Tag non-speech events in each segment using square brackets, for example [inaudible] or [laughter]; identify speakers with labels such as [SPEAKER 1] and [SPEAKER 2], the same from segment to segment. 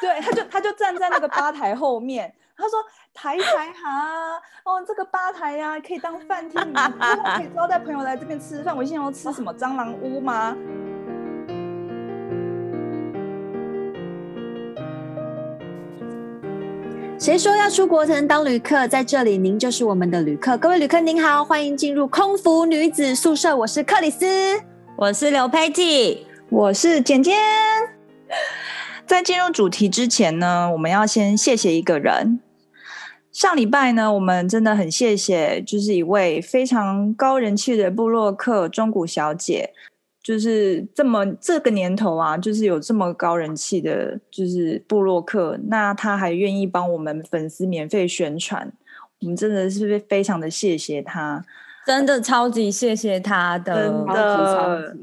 [SPEAKER 1] 对，他就他就站在那个吧台后面，他说台台哈，哦，这个吧台呀、啊、可以当饭厅，你们可以招待朋友来这边吃饭。我心想说吃什么蟑螂屋吗？
[SPEAKER 2] 谁说要出国才能当旅客？在这里，您就是我们的旅客。各位旅客您好，欢迎进入空服女子宿舍。我是克里斯，
[SPEAKER 3] 我是刘佩蒂，
[SPEAKER 1] 我是简简。在进入主题之前呢，我们要先谢谢一个人。上礼拜呢，我们真的很谢谢，就是一位非常高人气的布洛克中古小姐。就是这么这个年头啊，就是有这么高人气的，就是布洛克，那他还愿意帮我们粉丝免费宣传，我们真的是非常的谢谢他，
[SPEAKER 3] 真的超级谢谢他的，
[SPEAKER 1] 真的，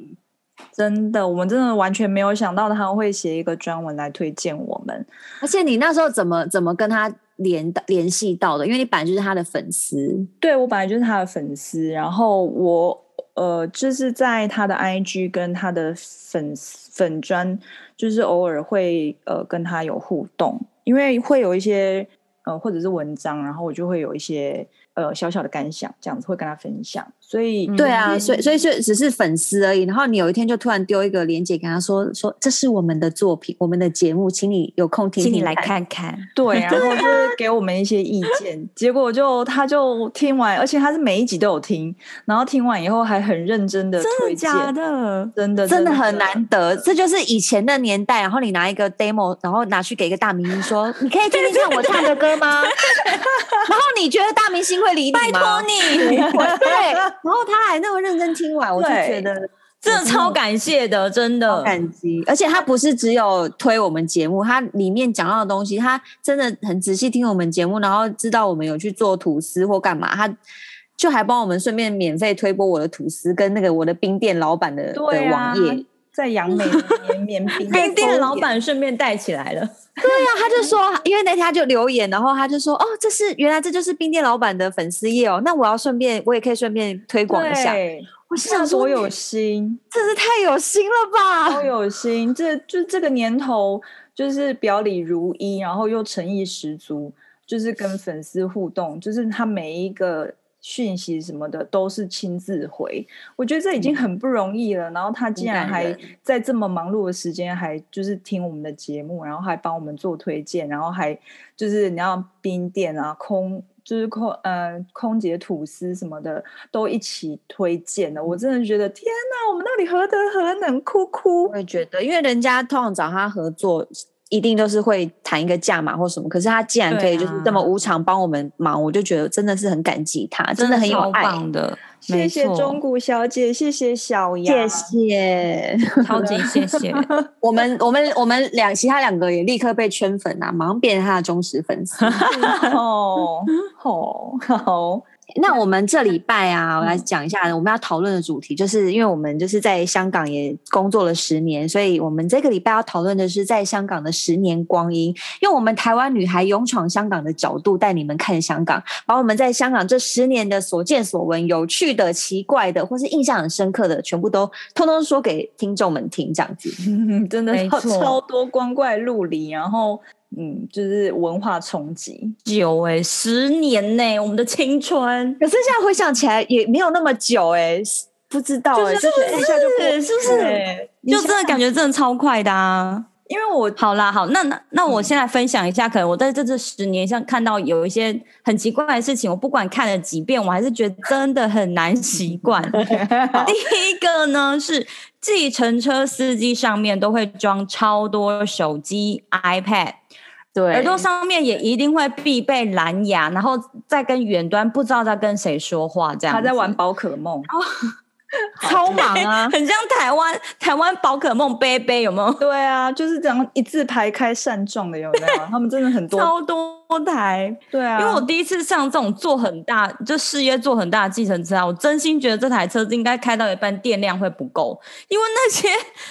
[SPEAKER 1] 真的，我们真的完全没有想到他会写一个专文来推荐我们，
[SPEAKER 2] 而且你那时候怎么怎么跟他联联系到的？因为你本来就是他的粉丝，
[SPEAKER 1] 对，我本来就是他的粉丝，然后我。呃，就是在他的 IG 跟他的粉粉专，就是偶尔会呃跟他有互动，因为会有一些呃或者是文章，然后我就会有一些。呃，小小的感想，这样子会跟他分享，所以
[SPEAKER 2] 对啊，所以所以是只是粉丝而已。然后你有一天就突然丢一个链接给他说说，这是我们的作品，我们的节目，请你有空听，
[SPEAKER 3] 请你来看看。
[SPEAKER 1] 对，然后就是给我们一些意见。结果就他就听完，而且他是每一集都有听，然后听完以后还很认真的推荐。
[SPEAKER 3] 真的假的？
[SPEAKER 1] 真的
[SPEAKER 2] 真的很难得。这就是以前的年代，然后你拿一个 demo，然后拿去给一个大明星说，你可以听听看我唱的歌吗？[laughs] 然后你觉得大明星会理你吗？
[SPEAKER 3] 拜托你，[laughs]
[SPEAKER 2] 对，然后他还那么认真听完，我就觉得
[SPEAKER 3] 真的超感谢的，真的
[SPEAKER 2] 感激。而且他不是只有推我们节目，他里面讲到的东西，他真的很仔细听我们节目，然后知道我们有去做吐司或干嘛，他就还帮我们顺便免费推播我的吐司跟那个我的冰店老板的、啊、的网页。
[SPEAKER 1] 在杨梅绵绵冰
[SPEAKER 3] 冰店老板顺便带起来了，[laughs]
[SPEAKER 2] 对呀、啊，他就说，[laughs] 因为那天他就留言，然后他就说，哦，这是原来这就是冰店老板的粉丝页哦，那我要顺便，我也可以顺便推广一下。我想说，
[SPEAKER 1] 多有心，
[SPEAKER 2] 真是太有心了吧，
[SPEAKER 1] 超有心，这就这个年头，就是表里如一，然后又诚意十足，就是跟粉丝互动，就是他每一个。讯息什么的都是亲自回，我觉得这已经很不容易了。嗯、然后他竟然还在这么忙碌的时间，还就是听我们的节目，然后还帮我们做推荐，然后还就是你要冰店啊、空就是空呃空姐吐司什么的都一起推荐的。我真的觉得天哪，我们到底何德何能？哭哭！
[SPEAKER 2] 我也觉得，因为人家通常找他合作。一定都是会谈一个价码或什么，可是他既然可以就是这么无偿帮我们忙，啊、我就觉得真的是很感激他，真的很有爱
[SPEAKER 3] 的。
[SPEAKER 1] 谢谢中谷小姐，谢谢小杨，
[SPEAKER 2] 谢谢，
[SPEAKER 3] 超级谢谢。[laughs]
[SPEAKER 2] 我们我们我们两其他两个也立刻被圈粉啊，马上变成他的忠实粉丝。[laughs]
[SPEAKER 1] 哦，好，好。
[SPEAKER 2] 那我们这礼拜啊，我来讲一下我们要讨论的主题，就是因为我们就是在香港也工作了十年，所以我们这个礼拜要讨论的是在香港的十年光阴，用我们台湾女孩勇闯香港的角度带你们看香港，把我们在香港这十年的所见所闻、有趣的、奇怪的，或是印象很深刻的，全部都通通说给听众们听，这样子，[laughs]
[SPEAKER 1] 真的超超多光怪陆离，然后。嗯，就是文化冲击
[SPEAKER 3] 久哎、欸，十年呢、欸，我们的青春。
[SPEAKER 2] 可是现在回想起来也没有那么久哎、欸，不知道哎、欸，
[SPEAKER 3] 就是一下就是不是？就真的感觉真的超快的啊！
[SPEAKER 1] 因为我
[SPEAKER 3] 好啦，好，那那那我先来分享一下，嗯、可能我在这这十年上看到有一些很奇怪的事情，我不管看了几遍，我还是觉得真的很难习惯。[laughs] 第一个呢是计程车司机上面都会装超多手机、iPad。对，耳朵上面也一定会必备蓝牙，然后再跟远端不知道在跟谁说话，这样。
[SPEAKER 1] 他在玩宝可梦。[laughs]
[SPEAKER 2] 超忙啊，[laughs]
[SPEAKER 3] 很像台湾台湾宝可梦杯杯有没有？
[SPEAKER 1] 对啊，就是这样一字排开扇状的有没有？他们真的很多 [laughs]
[SPEAKER 3] 超多台，
[SPEAKER 1] 对啊。
[SPEAKER 3] 因为我第一次上这种做很大就事业做很大的计程车啊，我真心觉得这台车子应该开到一半电量会不够，因为那些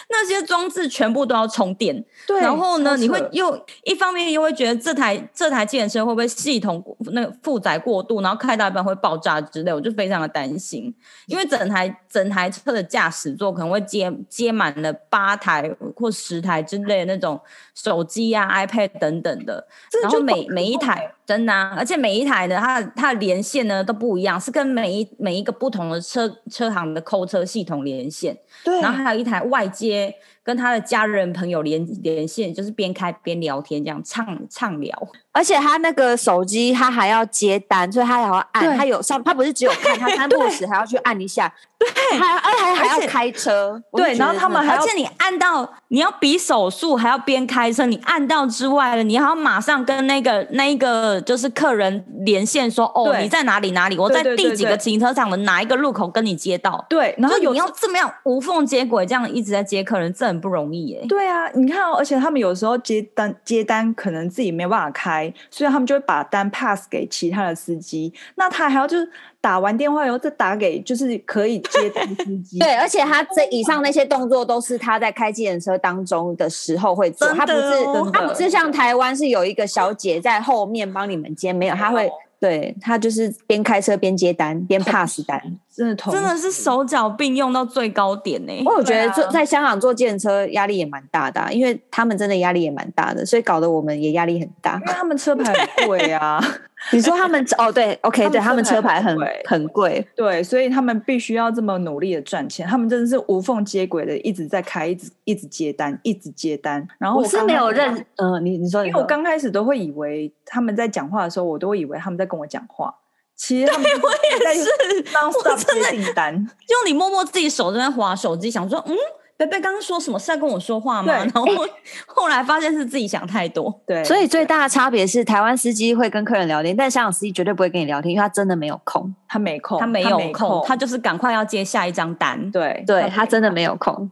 [SPEAKER 3] 那些装置全部都要充电。
[SPEAKER 1] 对，
[SPEAKER 3] 然后呢，你会又一方面又会觉得这台这台计程车会不会系统那个负载过度，然后开到一半会爆炸之类，我就非常的担心，因为整台。整台车的驾驶座可能会接接满了八台或十台之类的那种手机啊、iPad 等等的，然后每每一台真的、啊，而且每一台的它它的连线呢都不一样，是跟每一每一个不同的车车行的扣车系统连线，
[SPEAKER 1] 对，
[SPEAKER 3] 然后还有一台外接。跟他的家人朋友连连线，就是边开边聊天，这样畅畅聊。
[SPEAKER 2] 而且他那个手机，他还要接单，所以他还要按。他有上，他不是只有看，[laughs] 他三不时还要去按一下。
[SPEAKER 3] 对，
[SPEAKER 2] 还而且还要开车。
[SPEAKER 1] 对，然后他们还
[SPEAKER 3] 而且你按到，你要比手速，还要边开车。你按到之外了，你还要马上跟那个那一个就是客人连线，说哦，你在哪里哪里？我在第几个停车场的哪一个路口跟你接到？
[SPEAKER 1] 对，然后
[SPEAKER 3] 你要这么样无缝接轨，这样一直在接客人，这很不容易耶。
[SPEAKER 1] 对啊，你看哦，而且他们有时候接单接单可能自己没办法开，所以他们就会。把单 pass 给其他的司机，那他还要就是打完电话以后再打给就是可以接单司机。
[SPEAKER 2] 对，而且他这以上那些动作都是他在开计程车当中的时候会做，他不是他不是像台湾是有一个小姐在后面帮你们接，没有，他会。对，他就是边开车边接单边 pass 单，
[SPEAKER 1] 真的
[SPEAKER 3] 真的是手脚并用到最高点呢。
[SPEAKER 2] 我觉得坐在香港坐计程车压力也蛮大的，因为他们真的压力也蛮大的，所以搞得我们也压力很大。
[SPEAKER 1] 因为他们车牌很贵啊。[laughs]
[SPEAKER 2] 你说他们哦，对，OK，对他们车牌很很贵，
[SPEAKER 1] 对，所以他们必须要这么努力的赚钱。他们真的是无缝接轨的，一直在开，一直一直接单，一直接单。然后我，
[SPEAKER 2] 我是没有认，嗯、呃，你你说，
[SPEAKER 1] 因为我刚开始都会以为他们在讲话的时候，我都会以为他们在跟我讲话。其实他们是 [laughs]
[SPEAKER 3] 我也是，
[SPEAKER 1] 我真的订单，
[SPEAKER 3] 就你默默自己手在那划手机，想说，嗯。贝贝刚刚说什么？是在跟我说话吗？然后后来发现是自己想太多。
[SPEAKER 1] 对，
[SPEAKER 2] 所以最大的差别是，台湾司机会跟客人聊天，但香港司机绝对不会跟你聊天，因为他真的没有空，
[SPEAKER 1] 他没空，
[SPEAKER 3] 他没有空，他就是赶快要接下一张单。
[SPEAKER 1] 对，
[SPEAKER 2] 对他真的没有空。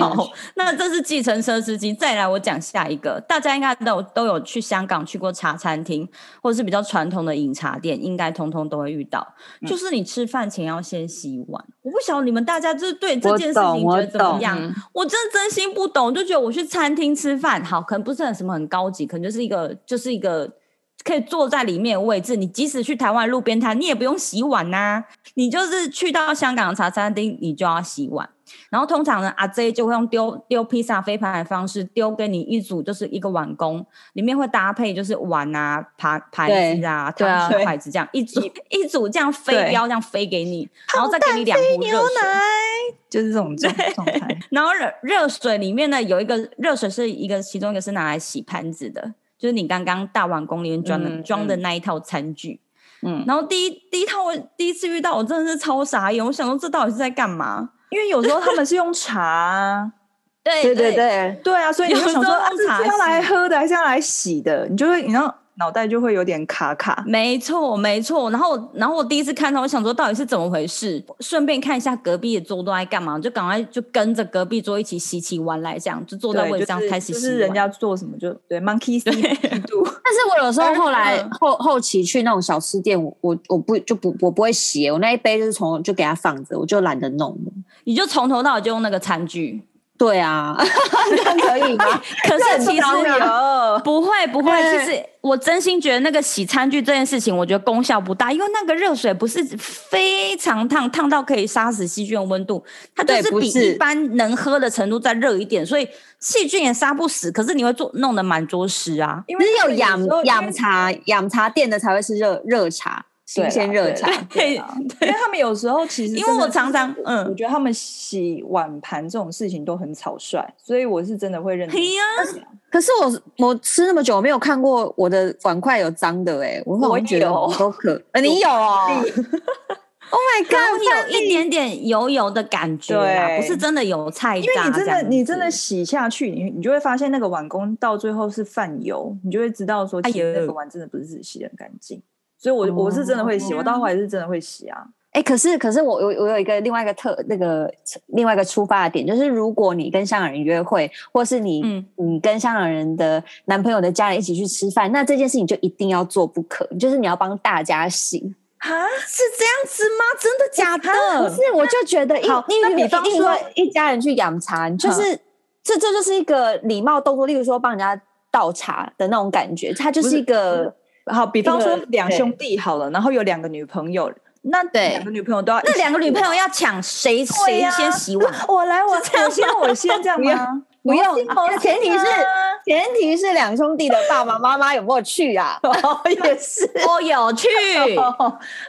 [SPEAKER 3] 好，那这是计程车司机。再来，我讲下一个，大家应该都有都有去香港去过茶餐厅，或者是比较传统的饮茶店，应该通通都会遇到。嗯、就是你吃饭前要先洗碗。我不晓得你们大家就是对这件事情觉得怎么样？我真的真心不懂，就觉得我去餐厅吃饭，好，可能不是很什么很高级，可能就是一个就是一个可以坐在里面的位置。你即使去台湾路边摊，你也不用洗碗呐、啊。你就是去到香港的茶餐厅，你就要洗碗。然后通常呢，阿 J 就会用丢丢披萨飞盘的方式丢给你一组，就是一个碗工，里面会搭配就是碗啊、盘盘子啊、汤匙、筷子这样一组 [laughs] 一组这样飞镖这样飞给你，然后再给你两壶热水，
[SPEAKER 1] 就是这种状态。
[SPEAKER 3] 然后热热水里面呢有一个热水是一个，其中一个是拿来洗盘子的，就是你刚刚大碗公里面装的、嗯、装的那一套餐具。嗯，然后第一第一套我第一次遇到，我真的是超傻眼，我想说这到底是在干嘛？
[SPEAKER 1] 因为有时候他们是用茶、啊 [laughs]
[SPEAKER 3] 对，
[SPEAKER 2] 对对对
[SPEAKER 1] 对啊，所以你就想说用茶是要来喝的还是要来洗的？你就会，你知道。脑袋就会有点卡卡，
[SPEAKER 3] 没错没错。然后然后我第一次看到，我想说到底是怎么回事？顺便看一下隔壁的桌都在干嘛，就赶快就跟着隔壁桌一起洗起碗来，这样就坐在位置上开始洗。
[SPEAKER 1] 就是人家做什么就对，monkey [laughs] see。但
[SPEAKER 2] 是我有时候后来后后期去那种小吃店，我我我不就不我不会洗，我那一杯就是从就给它放着，我就懒得弄。
[SPEAKER 3] 你就从头到尾就用那个餐具。
[SPEAKER 2] 对啊，[laughs] 这样可以吗？[laughs]
[SPEAKER 3] 可是其实不会不会，其实我真心觉得那个洗餐具这件事情，我觉得功效不大，因为那个热水不是非常烫，烫到可以杀死细菌的温度，它就是比一般能喝的程度再热一点，所以细菌也杀不死。可是你会做弄得满桌湿啊，
[SPEAKER 2] 因为只有养养茶养茶店的才会是热热茶。新鲜热茶，
[SPEAKER 1] 对，因为他们有时候其实，
[SPEAKER 3] 因为我常常，嗯，
[SPEAKER 1] 我觉得他们洗碗盘这种事情都很草率，所以我是真的会认。
[SPEAKER 3] 对呀，
[SPEAKER 2] 可是我我吃那么久，我没有看过我的碗筷有脏的哎，我我觉得都可，你有哦，[laughs] Oh my God，你
[SPEAKER 3] 有一点点油油的感觉，不是真的有菜渣，因
[SPEAKER 1] 为你真的你真的。洗下去，你你就会发现那个碗工到最后是泛油，你就会知道说，其实那个碗真的不是洗的很干净。所以我，我我是真的会洗，我到后来是真的会洗啊。
[SPEAKER 2] 哎、欸，可是，可是我我我有一个另外一个特那个另外一个出发的点，就是如果你跟香港人约会，或是你、嗯、你跟香港人的男朋友的家人一起去吃饭，那这件事情就一定要做不可，就是你要帮大家洗
[SPEAKER 3] 啊？是这样子吗？真的假的？
[SPEAKER 2] 不是，我就觉得一，
[SPEAKER 1] 因为比方说
[SPEAKER 2] 一家人去养茶，就是这这就是一个礼貌动作，例如说帮人家倒茶的那种感觉，它就是一个。
[SPEAKER 1] 好，比方说两兄弟好了，然后有两个女朋友，那
[SPEAKER 2] 对
[SPEAKER 1] 两个女朋友都要，
[SPEAKER 3] 那两个女朋友要抢谁
[SPEAKER 1] 谁
[SPEAKER 3] 先洗碗？[laughs]
[SPEAKER 1] 我来，我我先，我先这样吗？
[SPEAKER 2] 不用，前提是
[SPEAKER 1] 啊
[SPEAKER 2] 前提是两兄弟的爸爸妈妈有没有去啊？[laughs]
[SPEAKER 1] 也是，[laughs]
[SPEAKER 3] 我有去，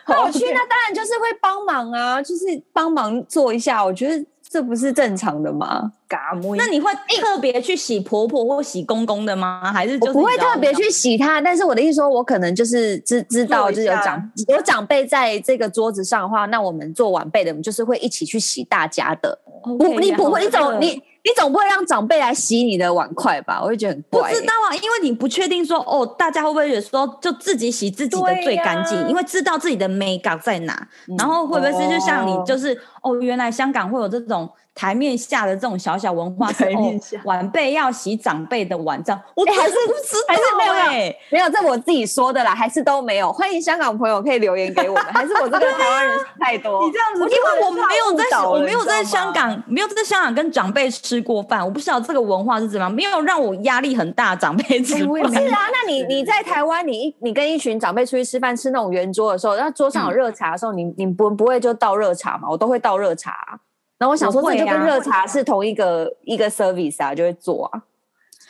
[SPEAKER 2] 那我去，那当然就是会帮忙啊，就是帮忙做一下。我觉得这不是正常的吗？
[SPEAKER 1] 嘎木
[SPEAKER 3] 那你会特别去洗婆婆或洗公公的吗？还是就是
[SPEAKER 2] 我不
[SPEAKER 3] 会
[SPEAKER 2] 特别去洗他，但是我的意思说，我可能就是知知道，就是有长有长辈在这个桌子上的话，那我们做晚辈的，我们就是会一起去洗大家的。不，你不会，你
[SPEAKER 3] 好的
[SPEAKER 2] 总你你总不会让长辈来洗你的碗筷吧？我会觉得很怪、
[SPEAKER 3] 不知道啊，因为你不确定说哦，大家会不会觉得说就自己洗自己的最
[SPEAKER 1] 干净，
[SPEAKER 3] 因为知道自己的美感在哪，
[SPEAKER 1] 嗯
[SPEAKER 3] 然后会不会是就像你
[SPEAKER 2] 哦
[SPEAKER 3] 就是哦，原来香港会有这种台面下的这种小小文化，是
[SPEAKER 1] 台面下
[SPEAKER 3] 哦，晚辈要洗长辈的碗，这样我
[SPEAKER 2] 哎还是
[SPEAKER 3] 不知道
[SPEAKER 2] 还是没有没有
[SPEAKER 3] 哎
[SPEAKER 2] 没有，这我自己说的啦，还是都没有。欢迎香港朋友可以留言给我们，还是我这个 [laughs] 台湾人太多？
[SPEAKER 1] 你这样子，
[SPEAKER 3] 因为我没有在，我没有在香
[SPEAKER 1] 香
[SPEAKER 3] 港，没有在香港跟长辈吃过饭，我不知道这个文化是怎么样，没有让我压力很大。长辈吃 [laughs]
[SPEAKER 2] 是啊，那你你在台湾，你一你跟一群长辈出去吃饭，吃那种圆桌的时候，那桌上有热茶的时候，你你不不会就倒热茶嘛？我都会倒热茶啊、然后我想说，就跟热茶是同一个一个 service 啊，就会做啊。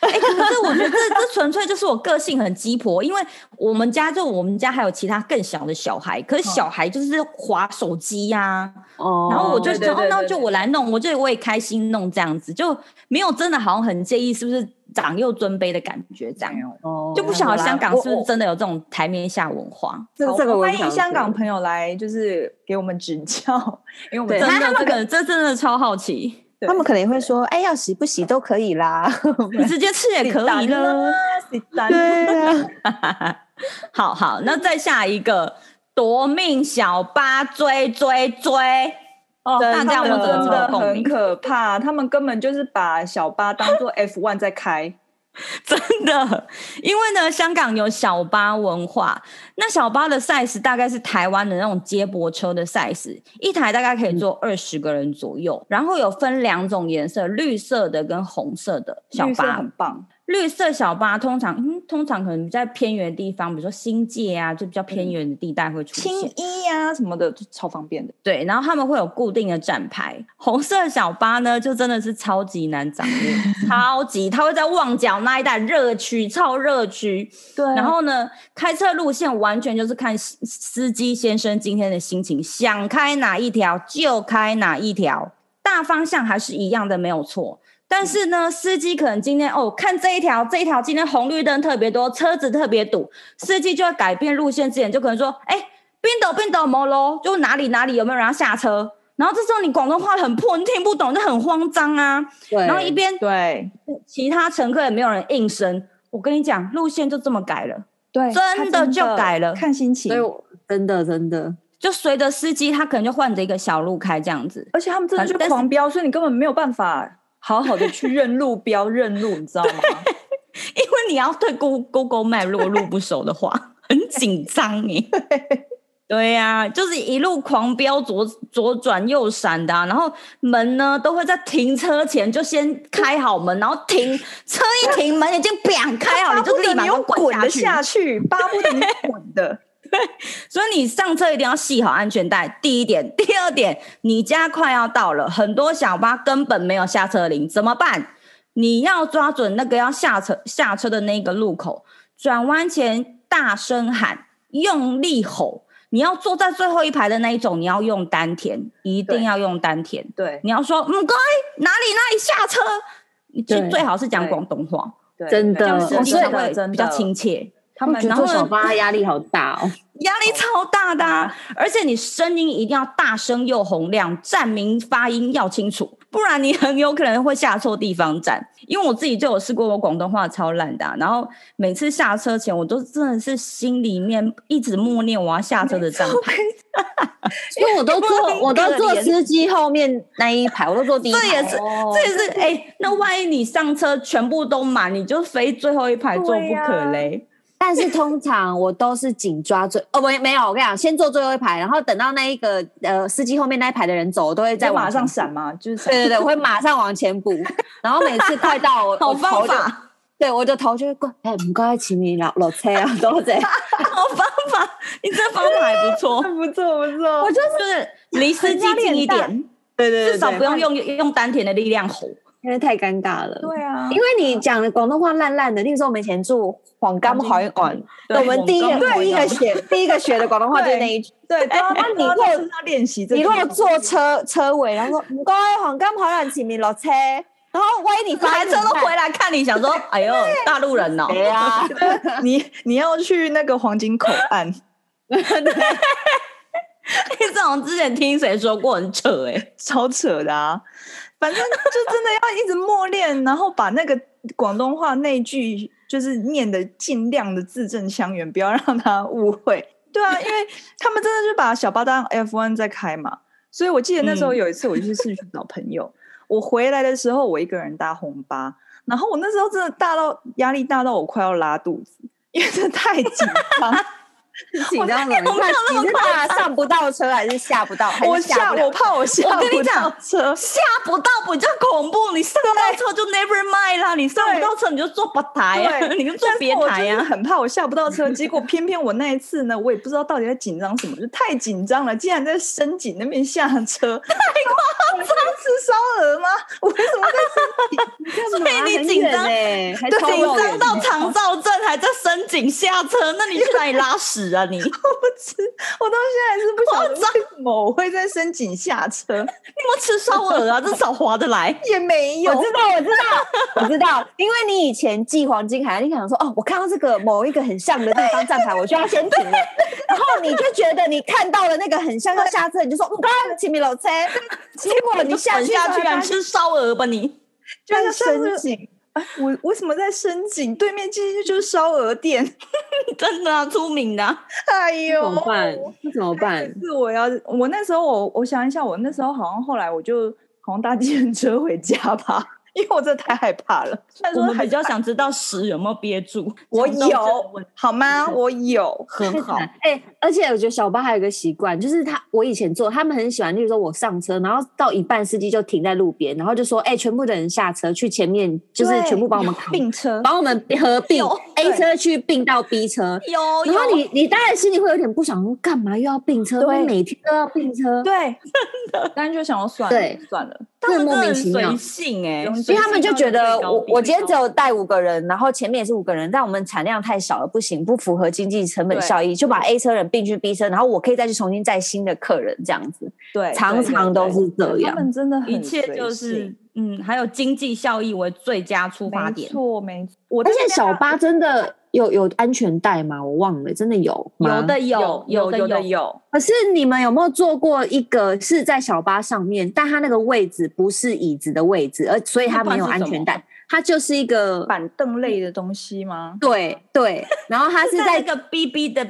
[SPEAKER 2] [laughs]
[SPEAKER 3] 哎、可是我觉得这这纯粹就是我个性很鸡婆，因为我们家就我们家还有其他更小的小孩，可是小孩就是划手机呀、
[SPEAKER 2] 哦
[SPEAKER 3] 然后我就
[SPEAKER 1] 对对
[SPEAKER 3] 想，哦
[SPEAKER 1] 对对
[SPEAKER 3] 那就我来弄，我就我也开心弄这样子，就没有真的好像很介意是不是长幼尊卑的感觉，这样
[SPEAKER 2] 哦
[SPEAKER 3] 就不晓得香港是不是真的有这种台面下文化。
[SPEAKER 1] 好
[SPEAKER 2] 这这个
[SPEAKER 1] 欢迎香港朋友来，就是给我们指教，[laughs] 因为我们
[SPEAKER 2] 对
[SPEAKER 3] 真的，
[SPEAKER 2] 他们
[SPEAKER 3] 这个这真的超好奇，
[SPEAKER 2] 他们可能会说，哎，要洗不洗都可以啦。[laughs]
[SPEAKER 3] 你直接吃也可以了。
[SPEAKER 1] 洗单
[SPEAKER 2] 对啊，[laughs]
[SPEAKER 3] 好好，那再下一个夺命小八追追追。
[SPEAKER 1] 哦，
[SPEAKER 3] 大家有没有
[SPEAKER 1] 真的很可怕，他们根本就是把小巴当做 [laughs] F one 在开。
[SPEAKER 3] 真的，因为呢，香港有小巴文化，那小巴的 size 大概是台湾的那种接驳车的 size，一台大概可以坐二十个人左右，然后有分两种颜色，绿色的跟红色的小巴。
[SPEAKER 1] 很棒，
[SPEAKER 3] 绿色小巴通常，嗯，通常可能在偏远的地方，比如说新界啊，就比较偏远的地带会出现。
[SPEAKER 1] 青衣啊、什么的，就超方便的。
[SPEAKER 3] 对，然后他们会有固定的站牌。红色小巴呢，就真的是超级难掌握，[laughs] 超级，它会在旺角那一带热区，超热区。
[SPEAKER 1] 对
[SPEAKER 3] 然后呢，开车路线完全就是看司司机先生今天的心情，想开哪一条就开哪一条，大方向还是一样的，没有错。但是呢，司机可能今天哦，看这一条，这一条今天红绿灯特别多，车子特别堵，司机就会改变路线之前，就可能说，哎，边斗边斗摩喽，就哪里哪里有没有人要下车？然后这时候你广东话很破，你听不懂，就很慌张啊。
[SPEAKER 2] 对
[SPEAKER 3] 然后一边
[SPEAKER 1] 对
[SPEAKER 3] 其他乘客也没有人应声，我跟你讲，路线就这么改了。
[SPEAKER 1] 对，
[SPEAKER 3] 真的就改了
[SPEAKER 1] 看心情
[SPEAKER 2] 所以。我真的真的，
[SPEAKER 3] 就随着司机，他可能就换着一个小路开这样子。
[SPEAKER 1] 而且他们真的就狂飙，所以你根本没有办法好好的去认路标认路，你知道吗？
[SPEAKER 3] 因为你要对 Go Google Map 如果路不熟的话，很紧张你。对呀、啊，就是一路狂飙左左转右闪的、啊，然后门呢都会在停车前就先开好门，然后停车一停，门已经砰开好，你就立马就
[SPEAKER 1] 用
[SPEAKER 3] 滚下
[SPEAKER 1] 去，巴不得你滚的。[laughs]
[SPEAKER 3] 所以你上车一定要系好安全带。第一点，[laughs] 第二点，你家快要到了，很多小巴根本没有下车铃，怎么办？你要抓准那个要下车下车的那个路口，转弯前大声喊，用力吼。你要坐在最后一排的那一种，你要用丹田，一定要用丹田。
[SPEAKER 1] 对
[SPEAKER 3] 你要说，唔该，哪里哪里下车？你最最好是讲广东话，
[SPEAKER 1] 对
[SPEAKER 2] 真的
[SPEAKER 3] 这样
[SPEAKER 1] 对
[SPEAKER 3] 司机才会比
[SPEAKER 1] 较
[SPEAKER 3] 亲切。
[SPEAKER 1] 他
[SPEAKER 2] 们
[SPEAKER 1] 然后
[SPEAKER 2] 做小巴压力好大哦。[laughs]
[SPEAKER 3] 压力超大的、啊，而且你声音一定要大声又洪亮，站名发音要清楚，不然你很有可能会下错地方站。因为我自己就有试过，我广东话超烂的、啊，然后每次下车前，我都真的是心里面一直默念我要下车的站 [laughs] 牌。[laughs]
[SPEAKER 2] 因为我都坐，我都坐司机后面那一排，我都坐第一排。
[SPEAKER 3] 这也是，
[SPEAKER 2] 哦
[SPEAKER 3] 这也是，哎、欸，那万一你上车全部都满，你就非最后一排坐不可嘞。
[SPEAKER 2] 但是通常我都是紧抓最哦，没没有，我跟你讲，先坐最后一排，然后等到那一个呃司机后面那一排的人走，我都会再
[SPEAKER 1] 在马
[SPEAKER 2] 往
[SPEAKER 1] 上闪嘛，[laughs] 就是
[SPEAKER 2] 对对对，我会马上往前补，然后每次快到我 [laughs]
[SPEAKER 3] 好方法，
[SPEAKER 2] 对我的头就会过，哎，唔该，请你落落车啊，多谢。[laughs]
[SPEAKER 3] 好方法，你这方法还不错，
[SPEAKER 1] 不错不错。
[SPEAKER 2] 我就
[SPEAKER 3] 就是离司机近一点，
[SPEAKER 1] 对对对，
[SPEAKER 3] 至少不用用用丹田的力量吼，
[SPEAKER 2] 因为太尴尬了。
[SPEAKER 1] 对啊，
[SPEAKER 2] 因为你讲的广东话烂烂的。那个时候我们以前住黄冈海岸，我们第一个第一个学第一个学的广东话就是那一句。
[SPEAKER 1] 对，[laughs] 那你如果要练习，
[SPEAKER 2] 你如果坐车车尾，然后说唔该，黄冈海岸前面落车。然后万一你
[SPEAKER 3] 翻车都回来看你，想说，哎呦，大陆人哦，
[SPEAKER 2] 对啊，[laughs]
[SPEAKER 1] 你你要去那个黄金口岸，[laughs]
[SPEAKER 3] 对，你这种之前听谁说过很扯哎、欸，
[SPEAKER 1] 超扯的啊！反正就真的要一直默练，然后把那个广东话那句就是念的尽量的字正腔圆，不要让他误会。对啊，因为他们真的就把小巴当 F one 在开嘛，所以我记得那时候有一次我去市区找朋友。嗯我回来的时候，我一个人搭红巴，然后我那时候真的大到压力大到我快要拉肚子，因为真的太紧张。
[SPEAKER 2] 紧张了，你是怕上不到车还是下不到？
[SPEAKER 1] 我下，我怕我下不到车，
[SPEAKER 3] 下不到比较恐怖。你上到车就 never mind 啦，你上不到车你就坐吧台啊，[laughs] 你就坐别台啊。
[SPEAKER 1] 很怕我下不到车，结果偏偏我那一次呢，我也不知道到底在紧张什么，就太紧张了，竟然在深井那边下车，[laughs] 太夸张！吃烧鹅吗？我为什么在深井？
[SPEAKER 3] 所以你紧张哎，紧张到肠燥症，还在深井下车，那你去哪里拉屎？啊你！[laughs] 我
[SPEAKER 1] 不吃，我到现在还是不晓得为什么我会在深井下车。[laughs] 你
[SPEAKER 3] 有吃烧鹅啊？至少划得来。
[SPEAKER 1] 也没有，
[SPEAKER 2] 我知道，我知道，[laughs] 我知道。因为你以前寄黄金海岸，你可能说哦，我看到这个某一个很像的地方站牌，我就要先停了。然后你就觉得你看到了那个很像要下车，你就说刚刚前面有车。结果你下去
[SPEAKER 3] 下去，然吃烧鹅吧你？
[SPEAKER 1] 就是深井。哎，我为什么在深井对面？其实就是烧鹅店，[laughs]
[SPEAKER 3] 真的啊，出名的。
[SPEAKER 1] 哎呦，
[SPEAKER 2] 怎么办？那怎么办？
[SPEAKER 1] 是我要我那时候我我想一下，我那时候好像后来我就好像搭计程车回家吧。因为我真的太害怕了。
[SPEAKER 3] 我们比较想知道屎有没有憋住。[laughs]
[SPEAKER 1] 我有 [laughs] [laughs] 好吗？我有，
[SPEAKER 3] 很好。
[SPEAKER 2] 哎、欸，而且我觉得小巴还有一个习惯，就是他我以前坐，他们很喜欢，例如说我上车，然后到一半司机就停在路边，然后就说：“哎、欸，全部的人下车，去前面，就是全部帮我们
[SPEAKER 1] 并车，
[SPEAKER 2] 帮我们合并 A 车去并到 B 车。”
[SPEAKER 3] 有，
[SPEAKER 2] 然后你你当然心里会有点不想说，干嘛又要并车？对，每天都要并车。
[SPEAKER 1] 对，真的。当然就想要算了，对，算了。
[SPEAKER 3] 莫名其妙，性哎、欸，
[SPEAKER 2] 所以他们就觉得我我今天只有带五个人，然后前面也是五个人，但我们产量太少了，不行，不符合经济成本效益，就把 A 车人并去 B 车，然后我可以再去重新载新的客人，这样子。
[SPEAKER 1] 对，
[SPEAKER 2] 常常都是这样。
[SPEAKER 1] 他们真的很
[SPEAKER 3] 一切就是嗯，还有经济效益为最佳出发点。
[SPEAKER 1] 没错，没错。
[SPEAKER 2] 我而且小巴真的。有有安全带吗？我忘了，真的有？
[SPEAKER 3] 有的有，有的有，有的有。
[SPEAKER 2] 可是你们有没有坐过一个是在小巴上面，但它那个位置不是椅子的位置，而所以它没有安全带，它就是一个
[SPEAKER 1] 板凳类的东西吗？
[SPEAKER 2] 对对，然后它是在
[SPEAKER 3] 一个 BB 的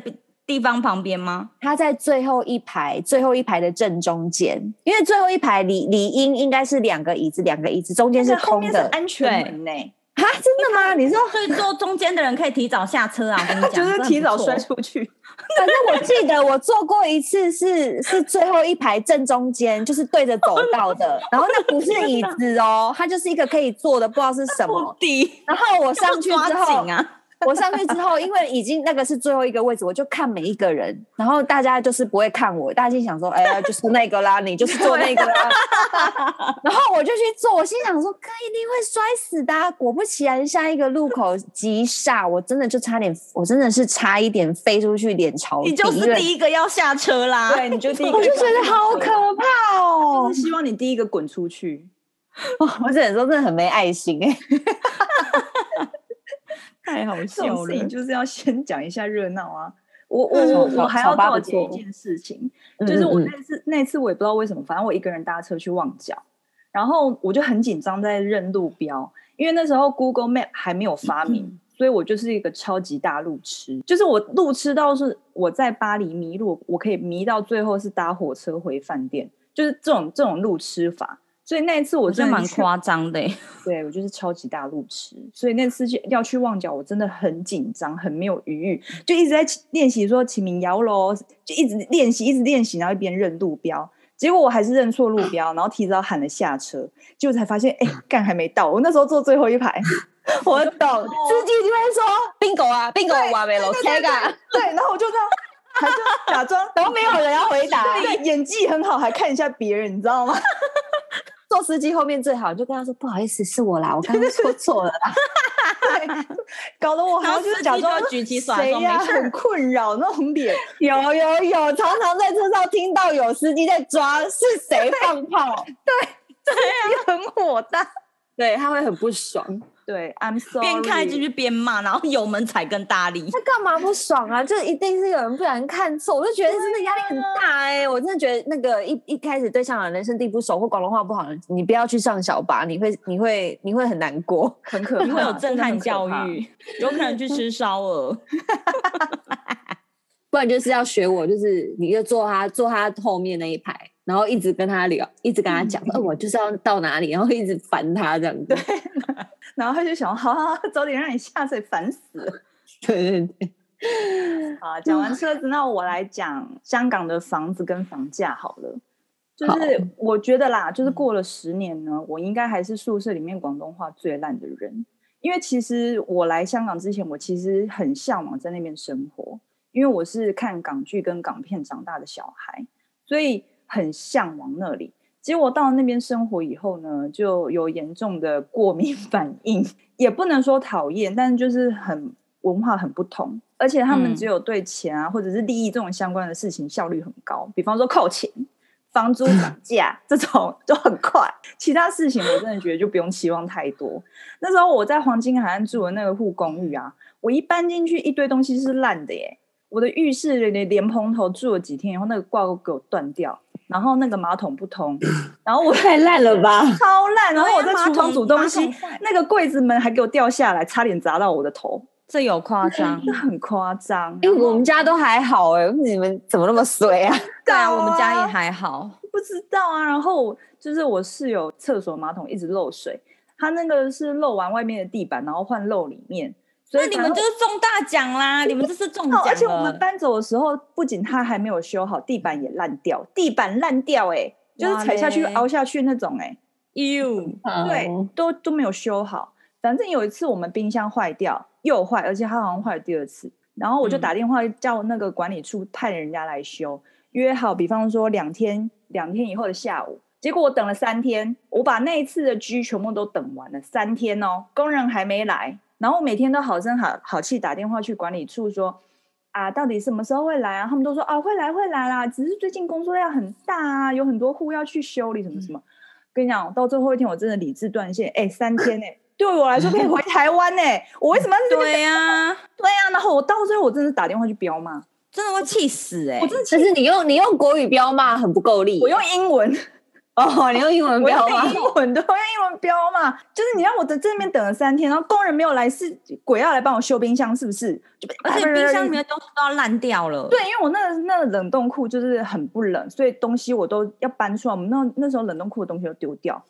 [SPEAKER 3] 地方旁边吗？
[SPEAKER 2] 它在最后一排，最后一排的正中间，因为最后一排理理应应该是两个椅子，两个椅子中间是空的，
[SPEAKER 1] 安全门呢。
[SPEAKER 2] 啊，真的吗？你说，
[SPEAKER 3] 所以坐中间的人可以提早下车啊？我跟你讲，[laughs]
[SPEAKER 1] 就是提早摔出去。[laughs]
[SPEAKER 2] 反正我记得我坐过一次是，是是最后一排正中间，就是对着走道的。然后那不是椅子哦，它就是一个可以坐的，不知道是什么。[laughs] 然后我上去之后啊。[laughs] 我上去之后，因为已经那个是最后一个位置，我就看每一个人，然后大家就是不会看我，大家心想说：“哎呀，就是那个啦，你就是坐那个啦。[laughs] ”然后我就去坐，我心想说：“哥一定会摔死的啊。”果不其然，下一个路口急刹，我真的就差点，我真的是差一点飞出去，脸朝地。
[SPEAKER 3] 你就是第一个要下车啦，
[SPEAKER 1] 对，你就第一个。
[SPEAKER 2] 我就觉得好可怕哦，
[SPEAKER 1] 就是希望你第一个滚出去。
[SPEAKER 2] 我只能说，真的很没爱心哎。[laughs]
[SPEAKER 1] 太好笑了！就是要先讲一下热闹啊！我我我我还要告诫一件事情，就是我那次那次我也不知道为什么，反正我一个人搭车去旺角，然后我就很紧张在认路标，因为那时候 Google Map 还没有发明，所以我就是一个超级大路痴，就是我路痴到是我在巴黎迷路，我可以迷到最后是搭火车回饭店，就是这种这种路痴法。所以那一次我真的
[SPEAKER 3] 蛮夸张的，[laughs]
[SPEAKER 1] 对，我就是超级大路痴。所以那次去要去旺角，我真的很紧张，很没有余裕，就一直在练习说起名摇喽，就一直练习，一直练习，然后一边认路标。结果我还是认错路标，然后提早喊了下车，结果才发现，哎，干还没到。我那时候坐最后一排，我懂，司机就会说 bingo 啊，bingo 啊，没了车啊，
[SPEAKER 2] 对，
[SPEAKER 1] 然后我就这样。假装
[SPEAKER 2] 然后没有人要回答，
[SPEAKER 1] 对，演技很好，还看一下别人，你知道吗？
[SPEAKER 2] 坐司机后面最好，就跟他说不好意思，是我啦，[laughs] 我刚刚说错了啦。[laughs]
[SPEAKER 1] 对，搞得我好像就是假装
[SPEAKER 3] 举起手
[SPEAKER 1] 谁呀，很困扰那种脸。
[SPEAKER 2] 有有有，常常在车上听到有司机在抓是谁放炮，
[SPEAKER 1] 对对啊，很火大，
[SPEAKER 2] 对他会很不爽。
[SPEAKER 1] 对，I'm sorry。
[SPEAKER 3] 边开就是边骂，然后油门踩更大力。
[SPEAKER 2] 他干嘛不爽啊？就一定是有人不小心看错，我就觉得真的压力很大哎、欸！我真的觉得那个一一开始对香港人生地不熟或广东话不好，你不要去上小巴，你会你会你会很难过，
[SPEAKER 1] 很可怕，
[SPEAKER 3] 你会有震撼教育，有可能去吃烧鹅。[laughs]
[SPEAKER 2] 不然就是要学我，就是你就坐他坐他后面那一排，然后一直跟他聊，一直跟他讲，嗯呃、我就是要到哪里，然后一直烦他这样子。
[SPEAKER 1] 对 [laughs] 然后他就想，好好好，早点让你下水，烦死了。[laughs]
[SPEAKER 2] 对对对。
[SPEAKER 1] 好，讲完车子，那我来讲香港的房子跟房价好了。就是我觉得啦，就是过了十年呢，我应该还是宿舍里面广东话最烂的人。因为其实我来香港之前，我其实很向往在那边生活，因为我是看港剧跟港片长大的小孩，所以很向往那里。结果到那边生活以后呢，就有严重的过敏 [laughs] 反应，也不能说讨厌，但是就是很文化很不同，而且他们只有对钱啊、嗯、或者是利益这种相关的事情效率很高，比方说扣钱、房租涨 [laughs] 价这种就很快，其他事情我真的觉得就不用期望太多。那时候我在黄金海岸住的那个户公寓啊，我一搬进去一堆东西是烂的耶，我的浴室连莲蓬头住了几天以后，那个挂钩给我断掉。然后那个马桶不通，[coughs] 然后我
[SPEAKER 2] 太烂了吧，[laughs]
[SPEAKER 1] 超烂。然后我在厨房煮东西，那个柜子门还给我掉下来，差点砸到我的头，
[SPEAKER 3] 这有夸张，
[SPEAKER 1] 这很夸张。
[SPEAKER 2] 因为我们家都还好哎，你们怎么那么衰啊？
[SPEAKER 3] 对啊，我们家也还好，
[SPEAKER 1] 不知道啊。然后就是我室友厕所马桶一直漏水，他那个是漏完外面的地板，然后换漏里面。
[SPEAKER 3] 所以你们就是中大奖啦！你们这是中奖，
[SPEAKER 1] 而且我们搬走的时候，不仅它还没有修好，地板也烂掉，地板烂掉、欸，哎，就是踩下去凹下去那种、欸，哎，u，对，都都没有修好。反正有一次我们冰箱坏掉，又坏，而且它好像坏了第二次，然后我就打电话叫那个管理处派人家来修，约好，比方说两天，两天以后的下午，结果我等了三天，我把那一次的居全部都等完了，三天哦，工人还没来。然后我每天都好声好好气打电话去管理处说，啊，到底什么时候会来啊？他们都说啊，会来会来啦，只是最近工作量很大啊，有很多户要去修理什么什么。嗯、跟你讲，到最后一天我真的理智断线，哎，三天呢，对我来说可以回 [laughs] 台湾呢，我为什么要这
[SPEAKER 3] 对呀、啊？
[SPEAKER 1] 对呀、[laughs] 啊，然后我到最后我真的打电话去飙骂，
[SPEAKER 3] 真的会气死哎！
[SPEAKER 2] 我真的，但是你用你用国语飙骂很不够力，
[SPEAKER 1] 我用英文。
[SPEAKER 2] 哦，你用英文
[SPEAKER 1] 标吗？英文 [laughs] 的，我用英文标嘛。就是你让我在这边等了三天，然后工人没有来，是鬼要来帮我修冰箱，是不是？
[SPEAKER 3] 而且冰箱里面东西都要烂掉了。
[SPEAKER 1] 对，因为我那个那个冷冻库就是很不冷，所以东西我都要搬出来。我们那那时候冷冻库的东西都丢掉。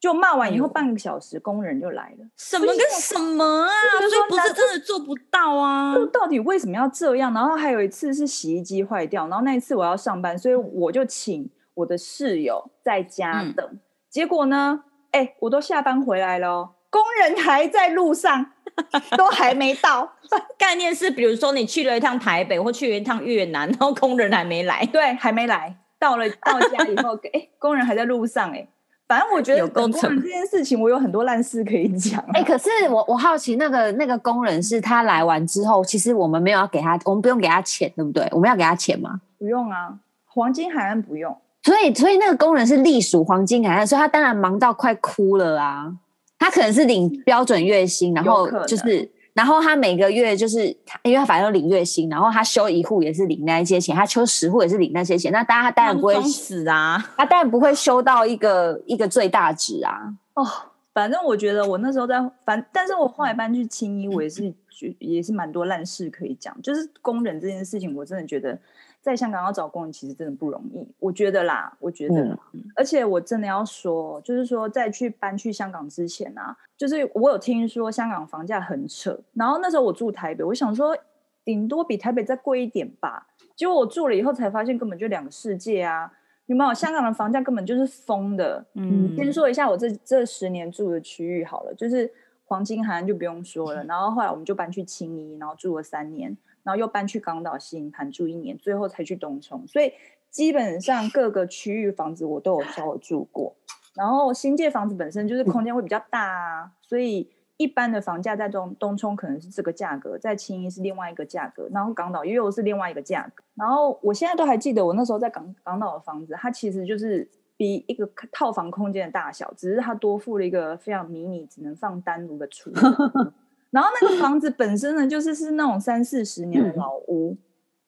[SPEAKER 1] 就骂完以后半个小时，工人就来了。
[SPEAKER 3] 什么跟什么啊？所以不是真的做不到啊？
[SPEAKER 1] 就到底为什么要这样？然后还有一次是洗衣机坏掉，然后那一次我要上班，所以我就请。我的室友在家等，嗯、结果呢？哎、欸，我都下班回来了，工人还在路上，[laughs] 都还没到。[laughs]
[SPEAKER 3] 概念是，比如说你去了一趟台北，或去了一趟越南，然后工人还没来，
[SPEAKER 1] 对，还没来。到了到家以后，[laughs] 哎、欸，工人还在路上、欸，哎，反正我觉得工人这件事情，我有很多烂事可以讲。
[SPEAKER 2] 哎、欸，可是我我好奇，那个那个工人是他来完之后，其实我们没有要给他，我们不用给他钱，对不对？我们要给他钱吗？
[SPEAKER 1] 不用啊，黄金海岸不用。
[SPEAKER 2] 所以，所以那个工人是隶属黄金海岸，所以他当然忙到快哭了啊！他可能是领标准月薪，然后就是，然后他每个月就是，因为他反正领月薪，然后他修一户也是领那些钱，他修十户也是领那些钱。那当然他当然不会
[SPEAKER 3] 死啊，
[SPEAKER 2] 他当然不会修到一个一个最大值啊。
[SPEAKER 1] 哦，反正我觉得我那时候在反，但是我后来搬去青衣，我也是觉也是蛮多烂事可以讲。就是工人这件事情，我真的觉得。在香港要找工人其实真的不容易，我觉得啦，我觉得，嗯、而且我真的要说，就是说在去搬去香港之前啊，就是我有听说香港房价很扯，然后那时候我住台北，我想说顶多比台北再贵一点吧，结果我住了以后才发现根本就两个世界啊！有没有？香港的房价根本就是疯的。嗯，先说一下我这这十年住的区域好了，就是黄金海岸就不用说了，然后后来我们就搬去青衣，然后住了三年，然后又搬去港岛新营盘住一年，最后才去东冲。所以基本上各个区域房子我都有稍微住过。然后新界房子本身就是空间会比较大啊，所以一般的房价在东东冲可能是这个价格，在青衣是另外一个价格，然后港岛又是另外一个价格。然后我现在都还记得我那时候在港港岛的房子，它其实就是。比一个套房空间的大小，只是它多附了一个非常迷你，只能放单独的厨房。[laughs] 然后那个 [laughs] 房子本身呢，就是是那种三四十年的老屋，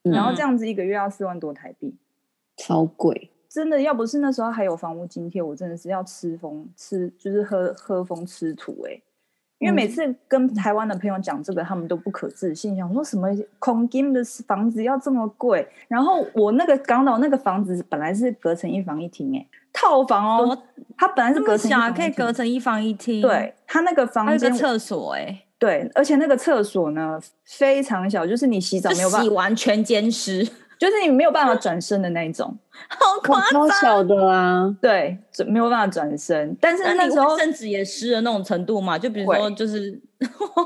[SPEAKER 1] 嗯、然后这样子一个月要四万多台币，
[SPEAKER 4] 超贵。
[SPEAKER 1] 真的，要不是那时候还有房屋津贴，我真的是要吃风吃，就是喝喝风吃土哎、欸。因为每次跟台湾的朋友讲这个，他们都不可置信，想说什么空金的房子要这么贵。然后我那个港岛那个房子本来是隔成一房一厅哎。套房哦，它本来是隔成
[SPEAKER 3] 可以隔成一房一厅。
[SPEAKER 1] 对，它那个房间
[SPEAKER 3] 厕所哎、欸，
[SPEAKER 1] 对，而且那个厕所呢非常小，就是你洗澡没有办法
[SPEAKER 3] 洗完全兼湿，[laughs]
[SPEAKER 1] 就是你没有办法转身的那一种，
[SPEAKER 3] 好夸张，
[SPEAKER 4] 超小的啊，
[SPEAKER 1] 对，没有办法转身。但是那时候
[SPEAKER 3] 甚至也湿的那种程度嘛，就比如说就是